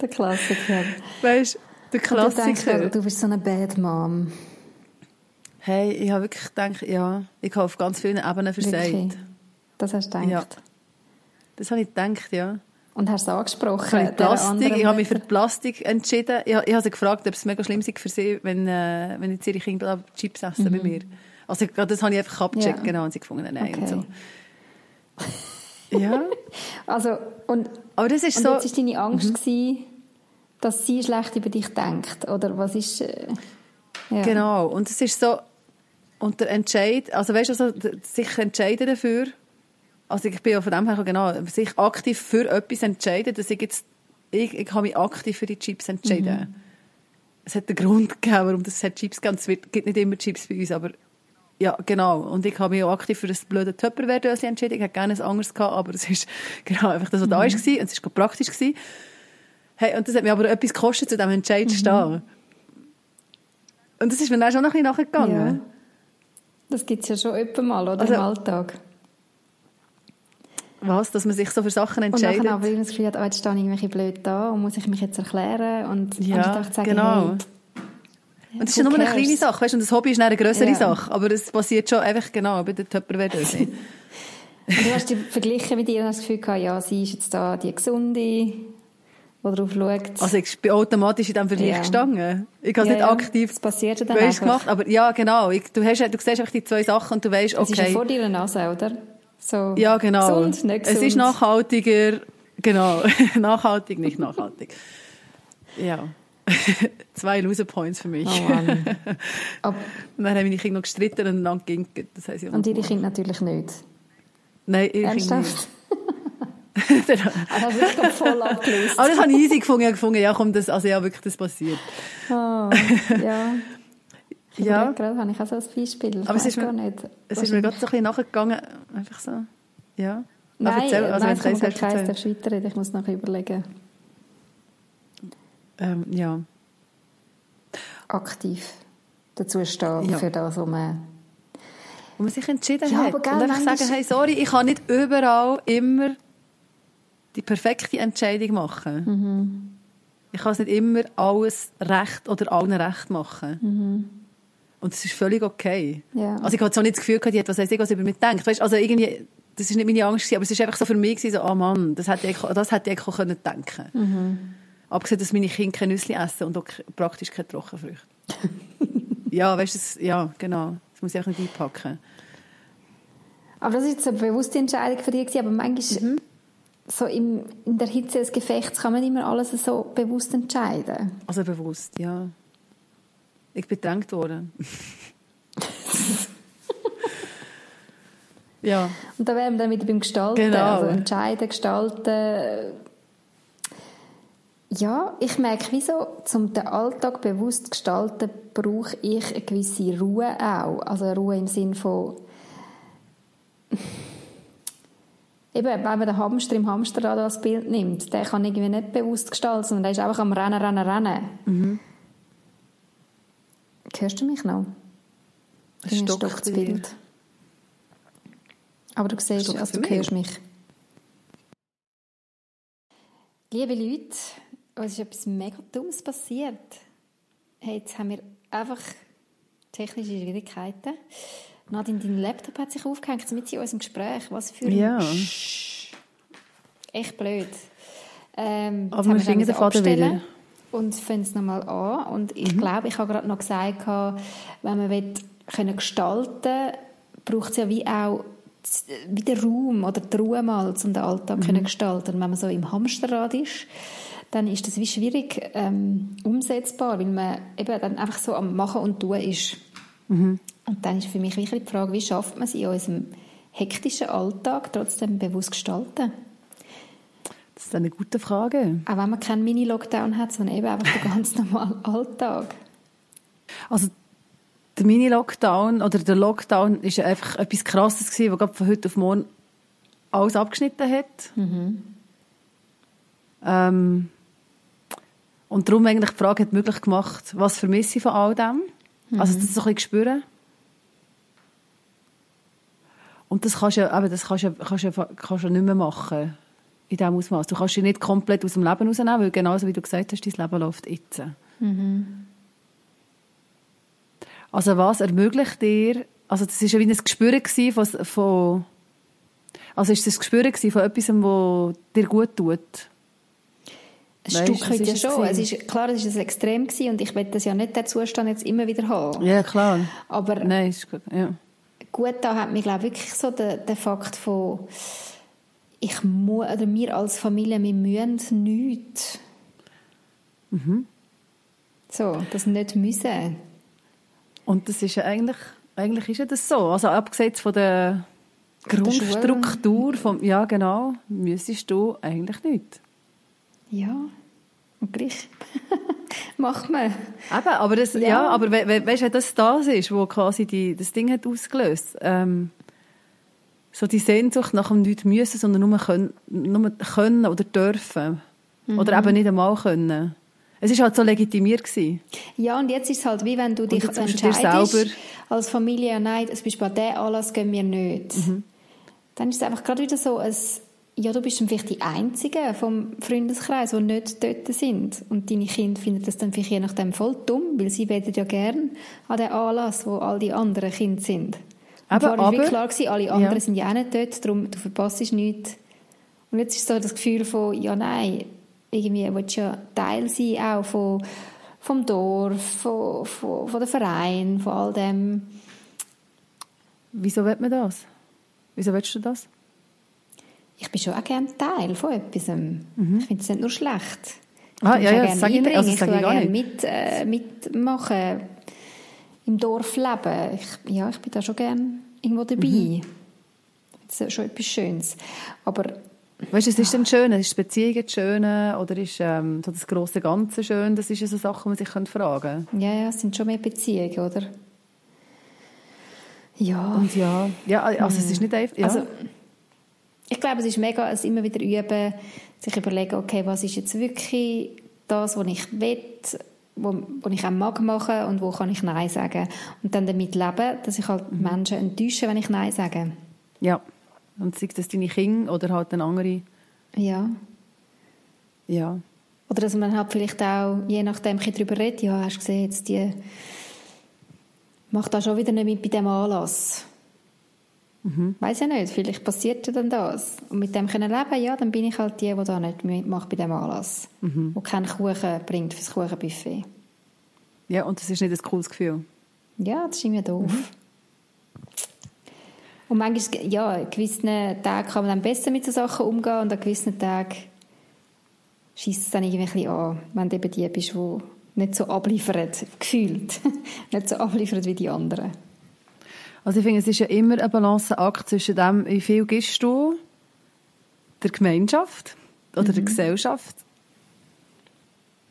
Der Klassiker. Weißt du, der Du denkst, Klassiker. du bist so eine Bad Mom. Hey, ich habe wirklich gedacht, ja, ich habe auf ganz vielen Ebenen versagt. Wirklich. Das hast du gedacht. Ja. Das habe ich gedacht, ja. Und hast es angesprochen? Ich habe, der Plastik, anderen ich habe mich für die Plastik entschieden. Ich, ich habe sie gefragt, ob es mega schlimm sei für sie, wenn, äh, wenn jetzt ihre Kinder Chips essen bei mir. Also das habe ich einfach abgecheckt, Mhm. Ja. genau, und sie gefunden, nein. Und Okay. so. Ja, Also, und, aber das ist und so... Mhm. jetzt war deine Angst, gewesen, dass sie schlecht über dich denkt? Oder was ist... Äh, ja. Genau, und es ist so, und der Entscheid, also weißt du, also, sich entscheiden dafür, also ich bin ja von dem her genau, sich aktiv für etwas entscheiden, dass ich jetzt, ich, ich habe mich aktiv für die Chips entschieden. Es hat einen Grund gegeben, warum hat Chips gibt. Es wird- gibt nicht immer Chips bei uns, aber ja, genau. Und ich habe mich auch aktiv für das blöde Tupperware-Döschen entschieden. Ich hätte gerne ein anderes gehabt, aber es ist genau einfach das, was da war. Und es war praktisch. Gewesen. Hey, und das hat mir aber etwas gekostet, zu diesem Entscheid zu stehen. Und das ist mir dann schon noch ein bisschen nachgegangen. Ja. Das gibt es ja schon öppe mal, oder? Also- Im Alltag. Was? Dass man sich so für Sachen Und entscheidet? nachher aber immer das Gefühl hat, oh, jetzt stehe ich irgendwie blöd da und muss ich mich jetzt erklären und Ja, anstatt zu sagen, genau. hey, und das ist ja nur eine kleine Sache, weißt du? Und das Hobby ist eine größere Ja. Sache. Aber es passiert schon einfach genau bei der. Und du hast dich verglichen mit ihr und hast das Gefühl gehabt, ja, sie ist jetzt da die Gesunde, die darauf schaut. also ich bin automatisch in diesem Vergleich Ja. gestanden. Ich habe es Ja, nicht aktiv Das passiert dann weißt, gemacht, aber ja, genau. Ich, du, hast, du siehst einfach die zwei Sachen und du weißt, Es ist ja okay. vor deiner Nase, oder? So Ja, genau. Gesund, nicht gesund. Es ist nachhaltiger, genau. nachhaltig, nicht nachhaltig. Ja. Zwei Loser Points für mich. Oh Mann. Ab, Und dann haben meine Kinder noch gestritten und dann geginkt. Das heisst, ja und ihre Kinder natürlich nicht. Nein, ihre Kinder Ernsthaft? nicht. Also du wirklich voll abgelöst. Aber das habe ich easy gefunden. Ich habe gefunden, ja, komm, das, also ja, wirklich, das passiert. Oh, ja. Ich Ja. gerade, habe ich auch so ein Beispiel. Ich Aber es ist mir- gar nicht. Es ist mir gerade so ein bisschen nachgegangen. Einfach so. Ja. Nein, also nein, ich kann keins darfst weiterreden. Ich muss noch überlegen. Ähm, ja. Aktiv dazu stehen Ja. für das, was man... Wo man sich entschieden Ja, hat. aber gell, und einfach sagen, hey, sorry, ich kann nicht überall immer die perfekte Entscheidung machen. Mhm. Ich kann es nicht immer alles recht oder allen recht machen. Und das ist völlig okay. Mhm. Ja. Also ich hatte so nicht das Gefühl, gehabt, die hat was weiss ich, was über mich denkt. Weißt, also irgendwie, das ist nicht meine Angst, aber es ist einfach so für mich so, oh Mann, das hätte ich, das hätte ich auch können denken. Mhm. Abgesehen, dass meine Kinder kein Nüssli essen und auch praktisch keine Trockenfrüchte. ja, weißt du, ja, genau. Das muss ich auch nicht einpacken. Aber das ist jetzt eine bewusste Entscheidung für dich, aber manchmal Mhm. so im, in der Hitze des Gefechts kann man nicht immer alles so bewusst entscheiden. Also bewusst, ja. Ich bin gedrängt worden. ja, Und da wären wir dann wieder beim Gestalten, Genau. also entscheiden, gestalten. Ja, ich merke, wieso, um den Alltag bewusst zu gestalten, brauche ich eine gewisse Ruhe auch. Also Ruhe im Sinn von Eben, wenn man den Hamster im Hamsterrad als Bild nimmt, der kann irgendwie nicht bewusst gestalten, sondern der ist einfach am Rennen, Rennen, Rennen. Mhm. Hörst du mich noch? Irgendwie stockt stockt das. Bild. Aber du siehst, also du mich? hörst mich. Liebe Leute, es ist etwas mega Dummes passiert. Hey, jetzt haben wir einfach technische Schwierigkeiten. Nadine, dein Laptop hat sich aufgehängt mit in unserem Gespräch. Was für ein Ja. Sch- Echt blöd. Ähm, aber wir finden es den Faden wieder. und fange es nochmal an. Und ich glaube, ich habe gerade noch gesagt, wenn man will, können gestalten braucht es ja wie auch wie den Raum oder die Ruhe mal, um den Alltag mhm. können gestalten. Wenn man so im Hamsterrad ist, dann ist das wie schwierig ähm, umsetzbar, weil man eben dann einfach so am Machen und Tun ist. Mhm. Und dann ist für mich wirklich die Frage, wie schafft man es in unserem hektischen Alltag trotzdem bewusst gestalten? Das ist eine gute Frage. Auch wenn man keinen Mini-Lockdown hat, sondern eben einfach den ganz normalen Alltag. Also der Mini-Lockdown oder der Lockdown ist einfach etwas Krasses gewesen, was gerade von heute auf morgen alles abgeschnitten hat. Mhm. Ähm, und darum eigentlich die Frage hat möglich gemacht, was vermisse ich von all dem? Mhm. Also das so ein bisschen spüren. Und das kannst du ja, eben, das kannst du, kannst du, kannst du nicht mehr machen in diesem Ausmaß. Du kannst dich nicht komplett aus dem Leben rausnehmen, weil genauso wie du gesagt hast, dein Leben läuft jetzt. Mhm. Also was ermöglicht dir, also das war ja wie ein Gespür von, von also ist das Gespür von etwas, was dir gut tut? Ein Stück weit ja schon. Es ist, klar, es war ein Extrem gewesen und ich will das ja nicht den Zustand jetzt immer wieder haben. Ja, klar. Aber Nein, ist gut. Ja. gut, da hat mich, glaube ich, wirklich so der, der Fakt von, ich muss, oder wir als Familie, wir müssen nichts. Mhm. So, das nicht müssen. Und das ist ja eigentlich, eigentlich ist ja das so. Also abgesehen von der Grundstruktur vom, ja genau, müsstest du eigentlich nicht. Ja, und gleich macht man. Eben, aber das, ja. ja aber we, we, weißt du, das das ist, wo quasi die, das Ding hat ausgelöst. Ähm, so die Sehnsucht nach dem nicht müssen, sondern nur können, nur können oder dürfen. Mhm. Oder eben nicht einmal können. Es war halt so legitimiert gewesen. Ja, und jetzt ist es halt wie wenn du dich entscheidest als Familie, nein, zum Beispiel an diesen Anlass gehen wir nicht. Mhm. Dann ist es einfach gerade wieder so, ein, ja, du bist dann vielleicht die Einzige vom Freundeskreis, die nicht dort sind. Und deine Kinder finden das dann vielleicht je nachdem voll dumm, weil sie werden ja gern an den Anlass, wo all die anderen Kinder sind. Aber, aber war klar gewesen, alle anderen ja. sind ja auch nicht dort, darum du verpasst nichts. Und jetzt ist so das Gefühl von, ja nein, irgendwie willst du ja Teil sein auch von, vom Dorf, von, von, von der Verein, von all dem. Wieso will man das? Wieso willst du das? Ich bin schon auch gerne Teil von etwas. Mhm. Ich finde es nicht nur schlecht. Ich ah, ja, ja, das sage ich, also ich sage gerne mit, äh, mitmachen, im Dorf leben. Ich, ja, ich bin da schon gerne irgendwo dabei. Mhm. Das ist schon etwas Schönes. Aber Weißt du, es ist dann schön, ist die Beziehung schön oder ist ähm, so das große Ganze schön? Das ist ja so Sachen, die man sich fragen könnte. Ja, ja, es sind schon mehr Beziehungen, oder? Ja. Und ja, ja also es ist nicht einfach... Ja. Also, ich glaube, es ist mega, es immer wieder üben, sich überlegen, okay, was ist jetzt wirklich das, was ich will, wo, wo ich auch mag machen und wo kann ich Nein sagen. Und dann damit leben, dass ich halt mhm. Menschen enttäusche, wenn ich Nein sage. Ja. Und sei das deine Kinder oder halt eine andere. Ja. Ja. Oder dass man halt vielleicht auch, je nachdem, darüber redet, ja, hast du gesehen, jetzt die macht da schon wieder nicht mit bei dem Anlass. Mhm. Weiß ja nicht, vielleicht passiert ja dann das. Und mit dem können leben, ja, dann bin ich halt die, die da nicht mitmacht bei dem Anlass. Mhm. Und keinen Kuchen bringt fürs Kuchenbuffet. Ja, und das ist nicht ein cooles Gefühl. Ja, das ist irgendwie doof. Mhm. Und manchmal, ja, an gewissen Tagen kann man dann besser mit so Sachen umgehen und an gewissen Tagen schießt es dann irgendwie ein bisschen an, wenn du eben die bist, die nicht so abliefert, gefühlt, nicht so abliefert wie die anderen. Also ich finde, es ist ja immer ein Balanceakt zwischen dem, wie viel gibst du der Gemeinschaft oder mhm. der Gesellschaft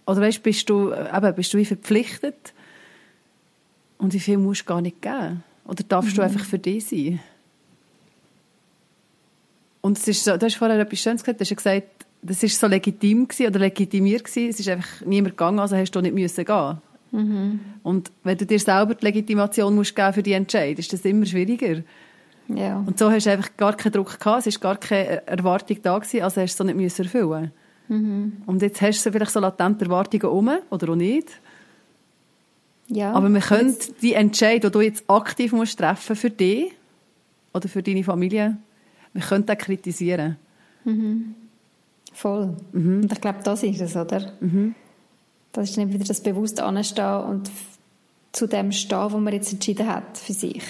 oder weißt, bist du, eben, bist du wie verpflichtet und wie viel musst du gar nicht geben? Oder darfst mhm. du einfach für dich sein? Und es ist so, du hast vorher etwas Schönes gesagt, du hast gesagt, das ist so legitim gewesen, oder legitimiert gewesen, es ist einfach niemand gegangen, also hast du nicht müssen gehen. Mhm. Und wenn du dir selber die Legitimation musst geben für die Entscheidung, ist das immer schwieriger. Ja. Und so hast du einfach gar keinen Druck gehabt, es war gar keine Erwartung da gewesen, also hast du es so nicht erfüllen. Mhm. Und jetzt hast du vielleicht so latente Erwartungen um, oder auch nicht. Ja. Aber wir können die Entscheidung, die du jetzt aktiv musst treffen für dich oder für deine Familie, wir können das kritisieren. Mhm. Voll. Mhm. Und ich glaube, das ist es, oder? Mhm. Das ist dann wieder das bewusst Anstehen und zu dem stehen, wo man jetzt entschieden hat für sich.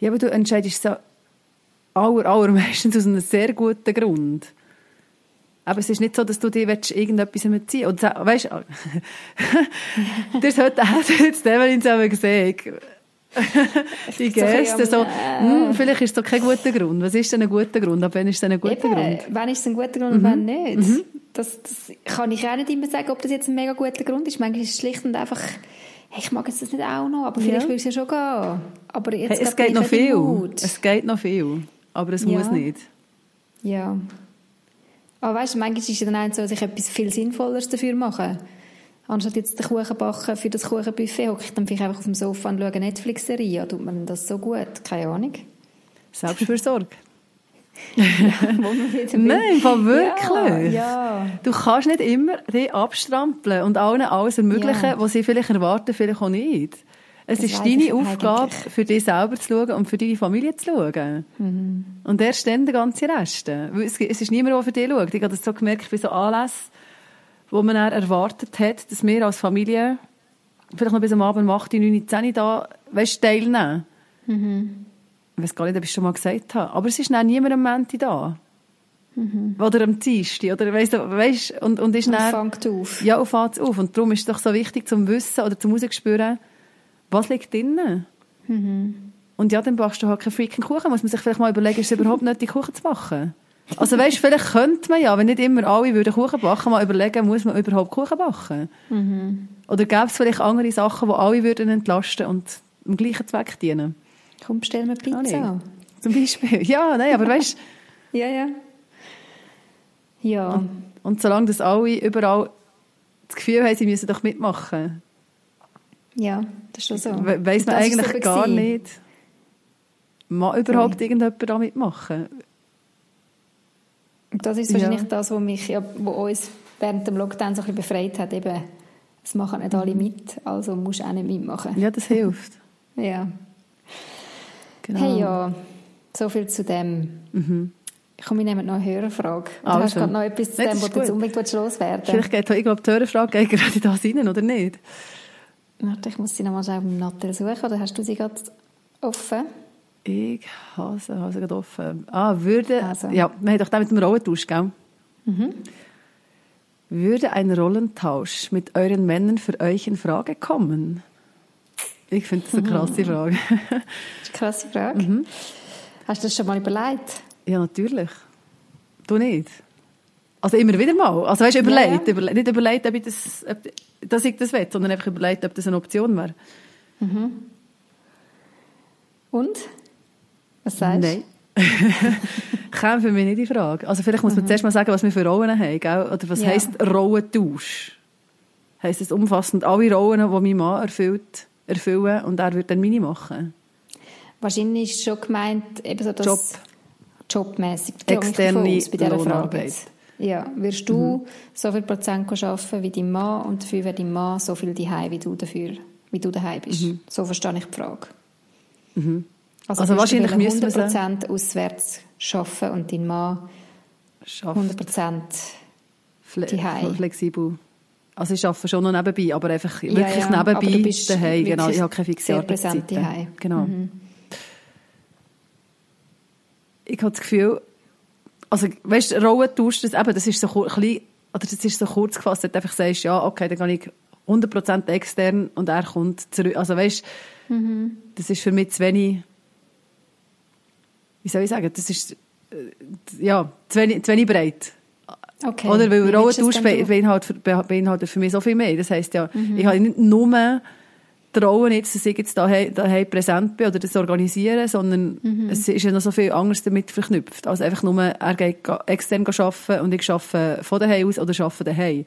Ja, aber du entscheidest so aller, allermeistens aus einem sehr guten Grund. Aber es ist nicht so, dass du dir irgendetwas mitziehen willst. Und weißt du, das hat jetzt Evelyn zusammen gesehen. die Gäste so, hm, vielleicht ist es doch kein guter Grund. Was ist denn ein guter Grund? Aber wann ist denn ein guter Eben, Grund? Wann ist es ein guter Grund und mhm. wann nicht? Mhm. Das, das kann ich auch nicht immer sagen, ob das jetzt ein mega guter Grund ist. Manchmal ist es schlicht und einfach, hey, ich mag jetzt das nicht auch noch, aber vielleicht ja. würde es ja schon gehen. Aber jetzt hey, es geht noch viel. Es geht noch viel. Aber es ja. muss nicht. Ja. Aber weißt du, manchmal ist es dann auch so, dass ich etwas viel Sinnvolleres dafür mache. Anstatt jetzt den Kuchen backen für das Kuchenbuffet, hocke ich dann vielleicht einfach auf dem Sofa und schaue eine Netflix-Serie Tut man das so gut? Keine Ahnung. Selbstfürsorge. ja, Nein, von wirklich. Ja, ja. Du kannst nicht immer die abstrampeln und allen alles ermöglichen, ja. was sie vielleicht erwarten, vielleicht auch nicht. Es das ist deine Aufgabe, eigentlich. für dich selber zu schauen und für deine Familie zu schauen. Mhm. Und erst dann der ganze Rest. Es ist niemand, der für dich schaut. Ich habe das so gemerkt bei so Anlässen, wo man erwartet hat, dass wir als Familie vielleicht noch bis am Abend um 8, 9, 10 da weißt, teilnehmen. Mhm. Ich weiß gar nicht, ob ich es schon mal gesagt habe. Aber es ist dann niemand am Montag da. Mhm. Oder am Dienstag. Oder weißt weißt, und, und ist und dann, fängt auf. Ja, und fängt auf. Und darum ist es doch so wichtig zum Wissen oder zum Rausspüren, was liegt drinnen? Mhm. Und ja, dann backst du halt keinen freaking Kuchen. Muss man sich vielleicht mal überlegen, ist es überhaupt nötig, Kuchen zu machen? Also weißt, vielleicht könnte man ja, wenn nicht immer alle würden Kuchen backen, mal überlegen, muss man überhaupt Kuchen backen? Mhm. Oder gäbe es vielleicht andere Sachen, die alle würden entlasten und dem gleichen Zweck dienen? Komm, stell mir Pizza. Oh, Zum Beispiel. Ja, nein, aber weißt Ja, ja. Ja. Und, und solange das alle überall das Gefühl haben, sie müssen doch mitmachen, ja, das ist schon so. We weiss man eigentlich gar nicht, mag überhaupt okay. irgendjemand damit machen? Das ist wahrscheinlich ja. das, was mich, ja, was uns während dem Lockdown so ein bisschen befreit hat. Eben, es machen nicht alle mit, also musst du auch nicht mitmachen. Ja, das hilft. ja. Genau. Hey, ja, so viel zu dem. Mhm. Komm, wir nehmen noch eine Hörerfrage. Du also. hast gerade noch etwas zu dem, was du jetzt unbedingt loswerden Vielleicht geht ich glaube, die Hörerfrage geht gerade da rein, oder nicht? Warte, ich muss sie nochmal schnell im Nattel suchen. Oder hast du sie gerade offen? Ich habe sie gerade offen. Ah, würde... Also. Ja, wir haben doch den mit dem Rollentausch, gell? Mhm. Würde ein Rollentausch mit euren Männern für euch in Frage kommen? Ich finde das eine mhm. krasse Frage. das ist eine krasse Frage. Mhm. Hast du das schon mal überlegt? Ja, natürlich. Du nicht? Also immer wieder mal. Also weißt du, überlegt, ja, ja. nicht überlegt, ob ich das, ob, dass ich das will, sondern einfach überlegt, ob das eine Option wäre. Mhm. Und? Was sagst du? Nein. Käme für mich nicht in Frage. Also vielleicht muss man mhm. zuerst mal sagen, was wir für Rollen haben, gell? oder was ja. heisst Rollentausch? Heisst es umfassend alle Rollen, die mein Mann erfüllt, erfüllen und er würde dann meine machen? Wahrscheinlich ist schon gemeint, eben so das Job. jobmäßig. Externe bei dieser Frage. Ja, wirst du mhm. so viel Prozent arbeiten wie dein Mann und dafür wäre dein Mann so viel daheim wie du dafür, wie du daheim bist. Mhm. So verstehe ich die Frage. Mhm. Also, also wahrscheinlich müssen wir 100% auswärts arbeiten und dein Mann Schafft. 100% Fle flexibel. Also ich arbeite schon noch nebenbei, aber einfach ja, wirklich ja, nebenbei daheim. Genau, ich habe keine fixe Arbeitszeit. Genau. Mhm. Ich habe das Gefühl, also, weißt du, Rollentausch, das, eben, das ist so klein, oder das ist so kurz gefasst, dass du einfach sagst, ja, okay, dann gehe ich 100% extern und er kommt zurück. Also, weißt mhm. das ist für mich zu wenig, wie soll ich sagen, das ist, äh, ja, zu wenig, zu wenig breit. Okay. Oder, weil Rollentausch beinhaltet, beinhaltet für mich so viel mehr. Das heisst ja, mhm. ich habe nicht nur trauen jetzt, dass ich jetzt daheim, daheim präsent bin oder das organisieren, sondern mhm. es ist ja noch so viel anderes damit verknüpft. Also einfach nur, er geht extern arbeiten und ich arbeite von daheim aus oder arbeite daheim.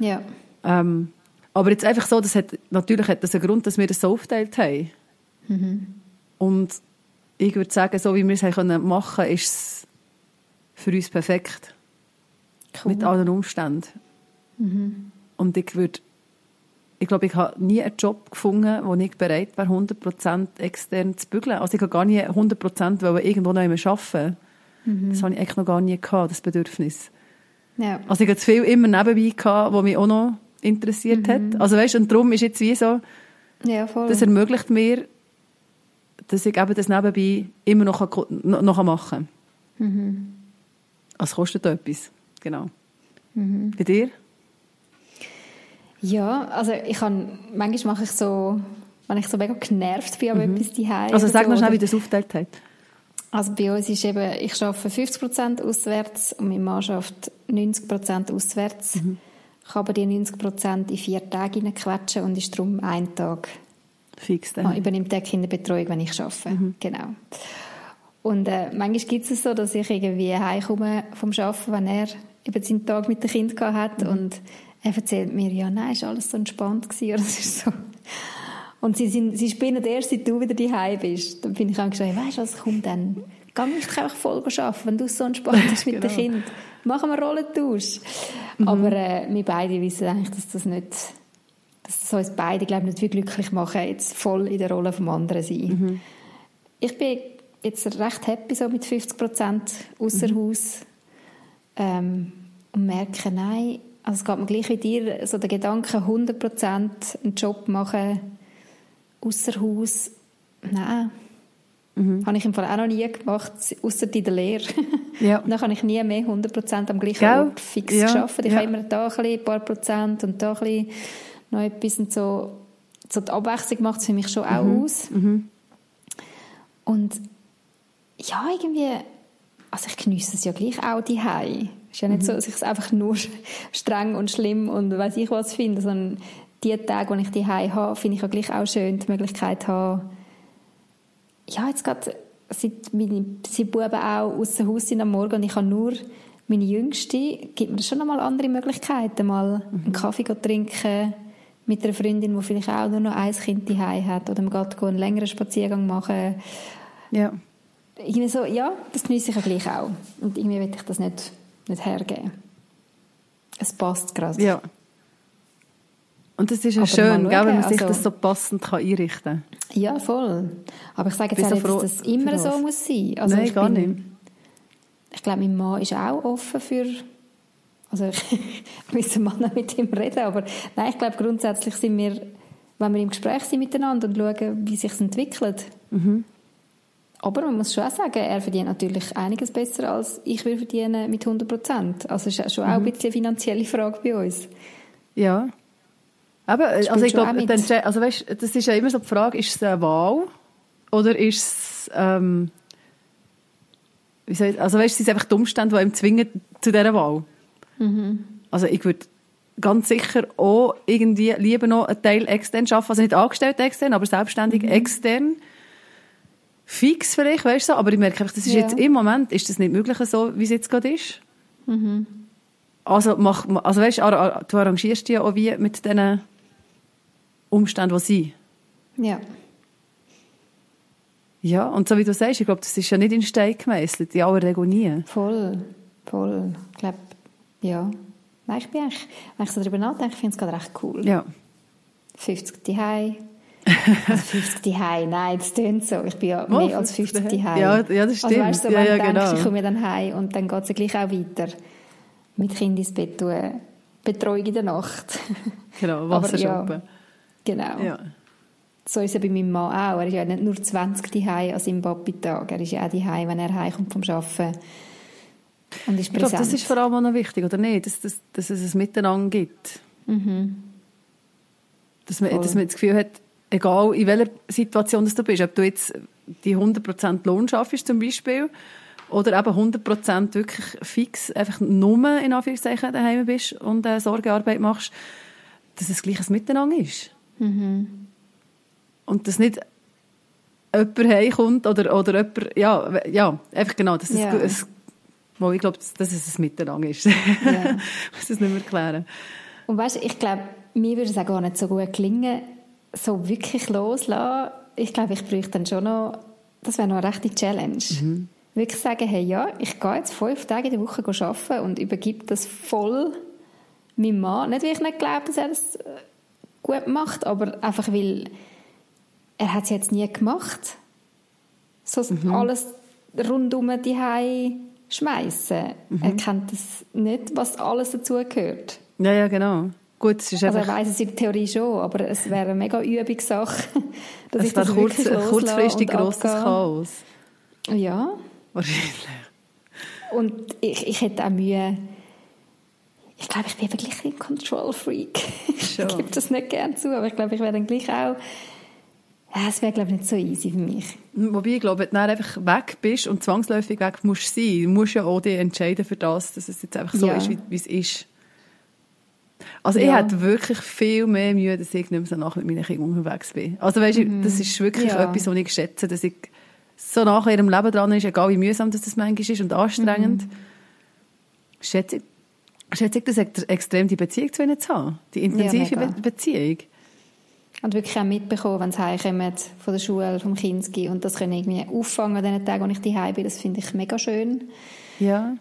Ja. Ähm, aber jetzt einfach so, das hat, natürlich hat das einen Grund, dass wir das so aufgeteilt haben. Mhm. Und ich würde sagen, so wie wir es haben machen können, ist es für uns perfekt. Cool. Mit allen Umständen. Mhm. Und ich würde ich glaube, ich habe nie einen Job gefunden, wo ich bereit war, 100% extern zu bügeln. Also ich habe gar nie 100% irgendwo noch arbeiten. Mhm. Das habe ich eigentlich noch gar nie gehabt, das Bedürfnis. Ja. Also ich hatte viel immer nebenbei, gehabt, was mich auch noch interessiert mhm. hat. Also weißt, und darum ist jetzt wie so, ja, das ermöglicht mir, dass ich eben das nebenbei immer noch, noch, noch machen kann. Mhm. Also kostet etwas, genau. Mhm. Bei dir? Ja, also ich kann, manchmal mache ich so, wenn ich so mega genervt bin, aber mhm. etwas daheim. Also sag so, schnell, wie das aufgeteilt hat. Also bei uns ist eben, ich arbeite 50% auswärts und mein Mann arbeitet 90% auswärts. Mhm. Ich kann aber die 90% in vier Tage quetschen und ist darum ein Tag. Fix dann. Ah, übernimmt der Kinderbetreuung, wenn ich arbeite. Mhm. Genau. Und äh, manchmal gibt es so, dass ich irgendwie heimkomme vom Arbeiten, wenn er eben seinen Tag mit dem Kind hat mhm. und er erzählt mir, ja, nein, ist alles so entspannt gewesen. Oder ist so. Und sie, sind, sie spinnen erst, seit du wieder daheim bist. Dann bin ich auch gesagt, weißt du was, komm dann, geh nicht einfach voll arbeiten, wenn du so entspannt bist mit genau. dem Kind. Machen wir Rollentausch. Mhm. Aber äh, wir beide wissen eigentlich, dass das nicht, dass das uns beide, glaube ich, nicht viel glücklich machen, jetzt voll in der Rolle vom anderen sein. Mhm. Ich bin jetzt recht happy so mit 50 Prozent außer mhm. Haus ähm, und merke, nein, also es geht mir gleich wie dir, so der Gedanke, 100 Prozent einen Job machen außer Haus, nein. Mhm. Habe ich im Fall auch noch nie gemacht, außer in der Lehre. Ja. dann habe ich nie mehr 100 Prozent am gleichen Gell? Ort fix ja. geschafft. Ich ja. habe immer da ein paar Prozent und da ein bisschen noch etwas und so. So die Abwechslung macht es für mich schon auch mhm. aus. Mhm. Und ja, irgendwie, also ich genieße es ja gleich auch die Es ist ja nicht mhm. so, dass ich es einfach nur streng und schlimm und weiß ich was finde, sondern die Tage, die ich die habe, finde ich auch gleich auch schön, die Möglichkeit haben, ja, jetzt gerade, seit meine seit Buben auch aus dem Haus sind am Morgen und ich habe nur meine Jüngste, gibt mir schon nochmal andere Möglichkeiten, mal mhm. einen Kaffee zu trinken mit einer Freundin, die vielleicht auch nur noch ein Kind daheim hat oder man geht einen längeren Spaziergang machen. Ja. Irgendwie so, ja, das genieße ich ja gleich auch. Und irgendwie will ich das nicht, nicht hergeben. Es passt gerade. Ja. Und das ist ja schön, gell, wenn man sich also, das so passend kann einrichten kann. Ja, voll. Aber ich sage jetzt auch nicht, dass das immer so muss sein. Also Nein, gar bin, nicht. Ich glaube, mein Mann ist auch offen für... Also ich müsste mal mit ihm reden, aber nein, ich glaube, grundsätzlich sind wir, wenn wir im Gespräch sind miteinander und schauen, wie sich entwickelt. Mhm. Aber man muss schon auch sagen, er verdient natürlich einiges besser, als ich will verdienen mit 100 Prozent. Also ist schon mhm. auch ein bisschen eine finanzielle Frage bei uns. Ja, Eben, also ich glaube, also weißt, das ist ja immer so die Frage, ist es eine Wahl oder ist es, ähm, also weißt, sind es einfach die Umstände, die ihm zwingen zu dieser Wahl? Mhm. Also ich würde ganz sicher auch irgendwie lieber noch einen Teil extern arbeiten, also nicht angestellt extern, aber selbstständig mhm. extern. Fix vielleicht, weißt du, aber ich merke das ist ja. jetzt im Moment, ist das nicht möglich so, wie es jetzt gerade ist. Mhm. Also, mach, also weißt, du arrangierst dich ja auch wie mit diesen Umstände, die sind. Ja. Ja, und so wie du sagst, ich glaube, das ist ja nicht in Stein gemeißelt, in aller Regel nie. Voll, voll. Ich glaube, ja. Nein, ich bin eigentlich, wenn ich so darüber nachdenke, finde ich es gerade recht cool. Ja. 50 die also 50 die nein, das tönt so. Ich bin ja oh, mehr als 50 die Ja, ja, das stimmt. Also weißt du, so, wenn ja, ja, genau. denkst, ich komme dann heim und dann geht es ja gleich auch weiter. Mit Kind ins Bett tun, Betreuung in der Nacht. Genau, Wasser shoppen. Genau. Ja. So ist es bei meinem Mann auch. Er ist ja nicht nur 20 daheim an seinem Papi-Tag. Er ist ja auch daheim, wenn er heimkommt vom Arbeiten. Und ist ich glaube, das ist vor allem auch noch wichtig, oder nicht? Dass, dass, dass es ein Miteinander gibt. Mhm. Dass, man, dass man das Gefühl hat, egal in welcher Situation du bist, ob du jetzt die 100% Lohn schaffst zum Beispiel oder eben 100% wirklich fix einfach nur in Anführungszeichen daheim bist und äh, Sorgearbeit machst, dass es gleich ein Miteinander ist. Mhm. Und dass nicht jemand heimkommt oder, oder jemand, ja, ja, einfach genau, dass ja. es, es ich glaube, dass es ein Miteinander ist. Ja. ich muss es nicht mehr erklären. Und weißt du, ich glaube, mir würde es auch gar nicht so gut gelingen, so wirklich loslassen. Ich glaube, ich bräuchte dann schon noch, das wäre noch eine rechte Challenge. Mhm. Wirklich sagen, hey, ja, ich gehe jetzt fünf Tage in der Woche arbeiten und übergebe das voll meinem Mann. Nicht, weil ich nicht glaube, dass er das gut macht, aber einfach weil er es jetzt nie gemacht. So mhm. alles rundum die schmeißen. Mhm. Er kennt das nicht, was alles dazugehört. Ja, ja, genau. Gut, es ist also er weiss es in der Theorie schon, aber es wäre eine mega Übungssache, dass es ich das kurz, kurzfristig grosses Chaos. Ja. Wahrscheinlich. Und ich, ich hätte auch Mühe, ich glaube, ich bin wirklich ein Control-Freak. Ich gebe das nicht gerne zu, aber ich glaube, ich wäre dann gleich auch ja, es wäre, glaube ich, nicht so easy für mich. Wobei, ich glaube, wenn du einfach weg bist und zwangsläufig weg musst sein, musst du ja auch dich entscheiden für das, dass es jetzt einfach so ja. ist, wie, wie, es ist. Also ja. ich hätte wirklich viel mehr Mühe, dass ich nicht mehr so nach mit meinen Kindern unterwegs bin. Also weißt mhm. das ist wirklich ja. etwas, was ich schätze, dass ich so nach ihrem Leben dran ist, egal wie mühsam das, das manchmal ist und anstrengend, mhm. schätze ich, schätze ich das extrem, die Beziehung zu ihnen zu haben. Die intensive Be Beziehung. Und wirklich auch mitbekommen, wenn sie heimkommen von der Schule, vom Kinski und das können irgendwie auffangen an den Tagen, wo ich daheim bin, das finde ich mega schön. Ja.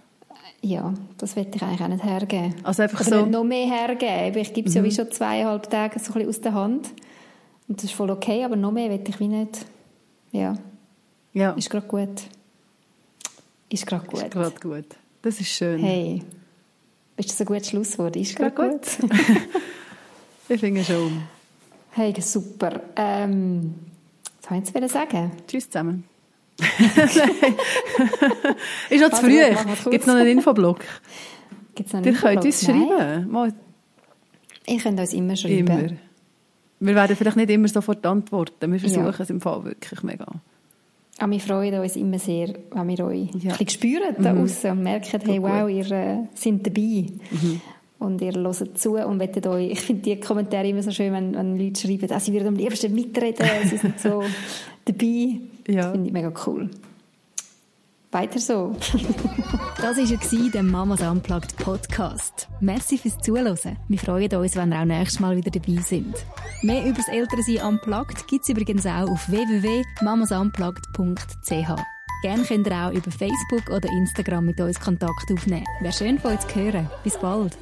Ja, das will ich eigentlich auch nicht hergeben. Also einfach Oder so... noch mehr hergeben. Ich gebe es mhm. ja wie schon zweieinhalb Tage so ein bisschen aus der Hand. Und das ist voll okay, aber noch mehr will ich wie nicht. Ja. Ja. Ist gerade gut. Ist gerade gut. Ist gerade gut. Das ist schön. Hey. Ist das ein gutes Schlusswort? Ist gerade gut? gut. ich finde schon. Hey, super. Ähm, was wollen Sie sagen? Tschüss zusammen. ist noch zu früh. Gibt es noch einen Infoblog? Gibt's noch einen Ihr könnt uns schreiben. Mal. Ihr könnt uns immer schreiben. Immer. Wir werden vielleicht nicht immer sofort antworten. Wir versuchen ja. es im Fall wirklich mega. Aber ah, wir freuen uns immer sehr, wenn wir euch ja. ein spüren da mhm. und merken, hey, wow, ihr äh, seid dabei. Mhm und ihr hört zu und wettet euch. Ich finde die Kommentare immer so schön, wenn, wenn Leute schreiben, ah, sie würden am liebsten mitreden, sie sind so dabei. Ja. Das finde ich mega cool. Weiter so. das war der Mamas Unplugged Podcast. Merci fürs Zuhören. Wir freuen uns, wenn ihr auch nächstes Mal wieder dabei sind. Mehr über das Elternsein Unplugged gibt es übrigens auch auf www.mamasunplugged.ch. Gerne könnt ihr auch über Facebook oder Instagram mit uns Kontakt aufnehmen. Wäre schön von euch zu hören. Bis bald.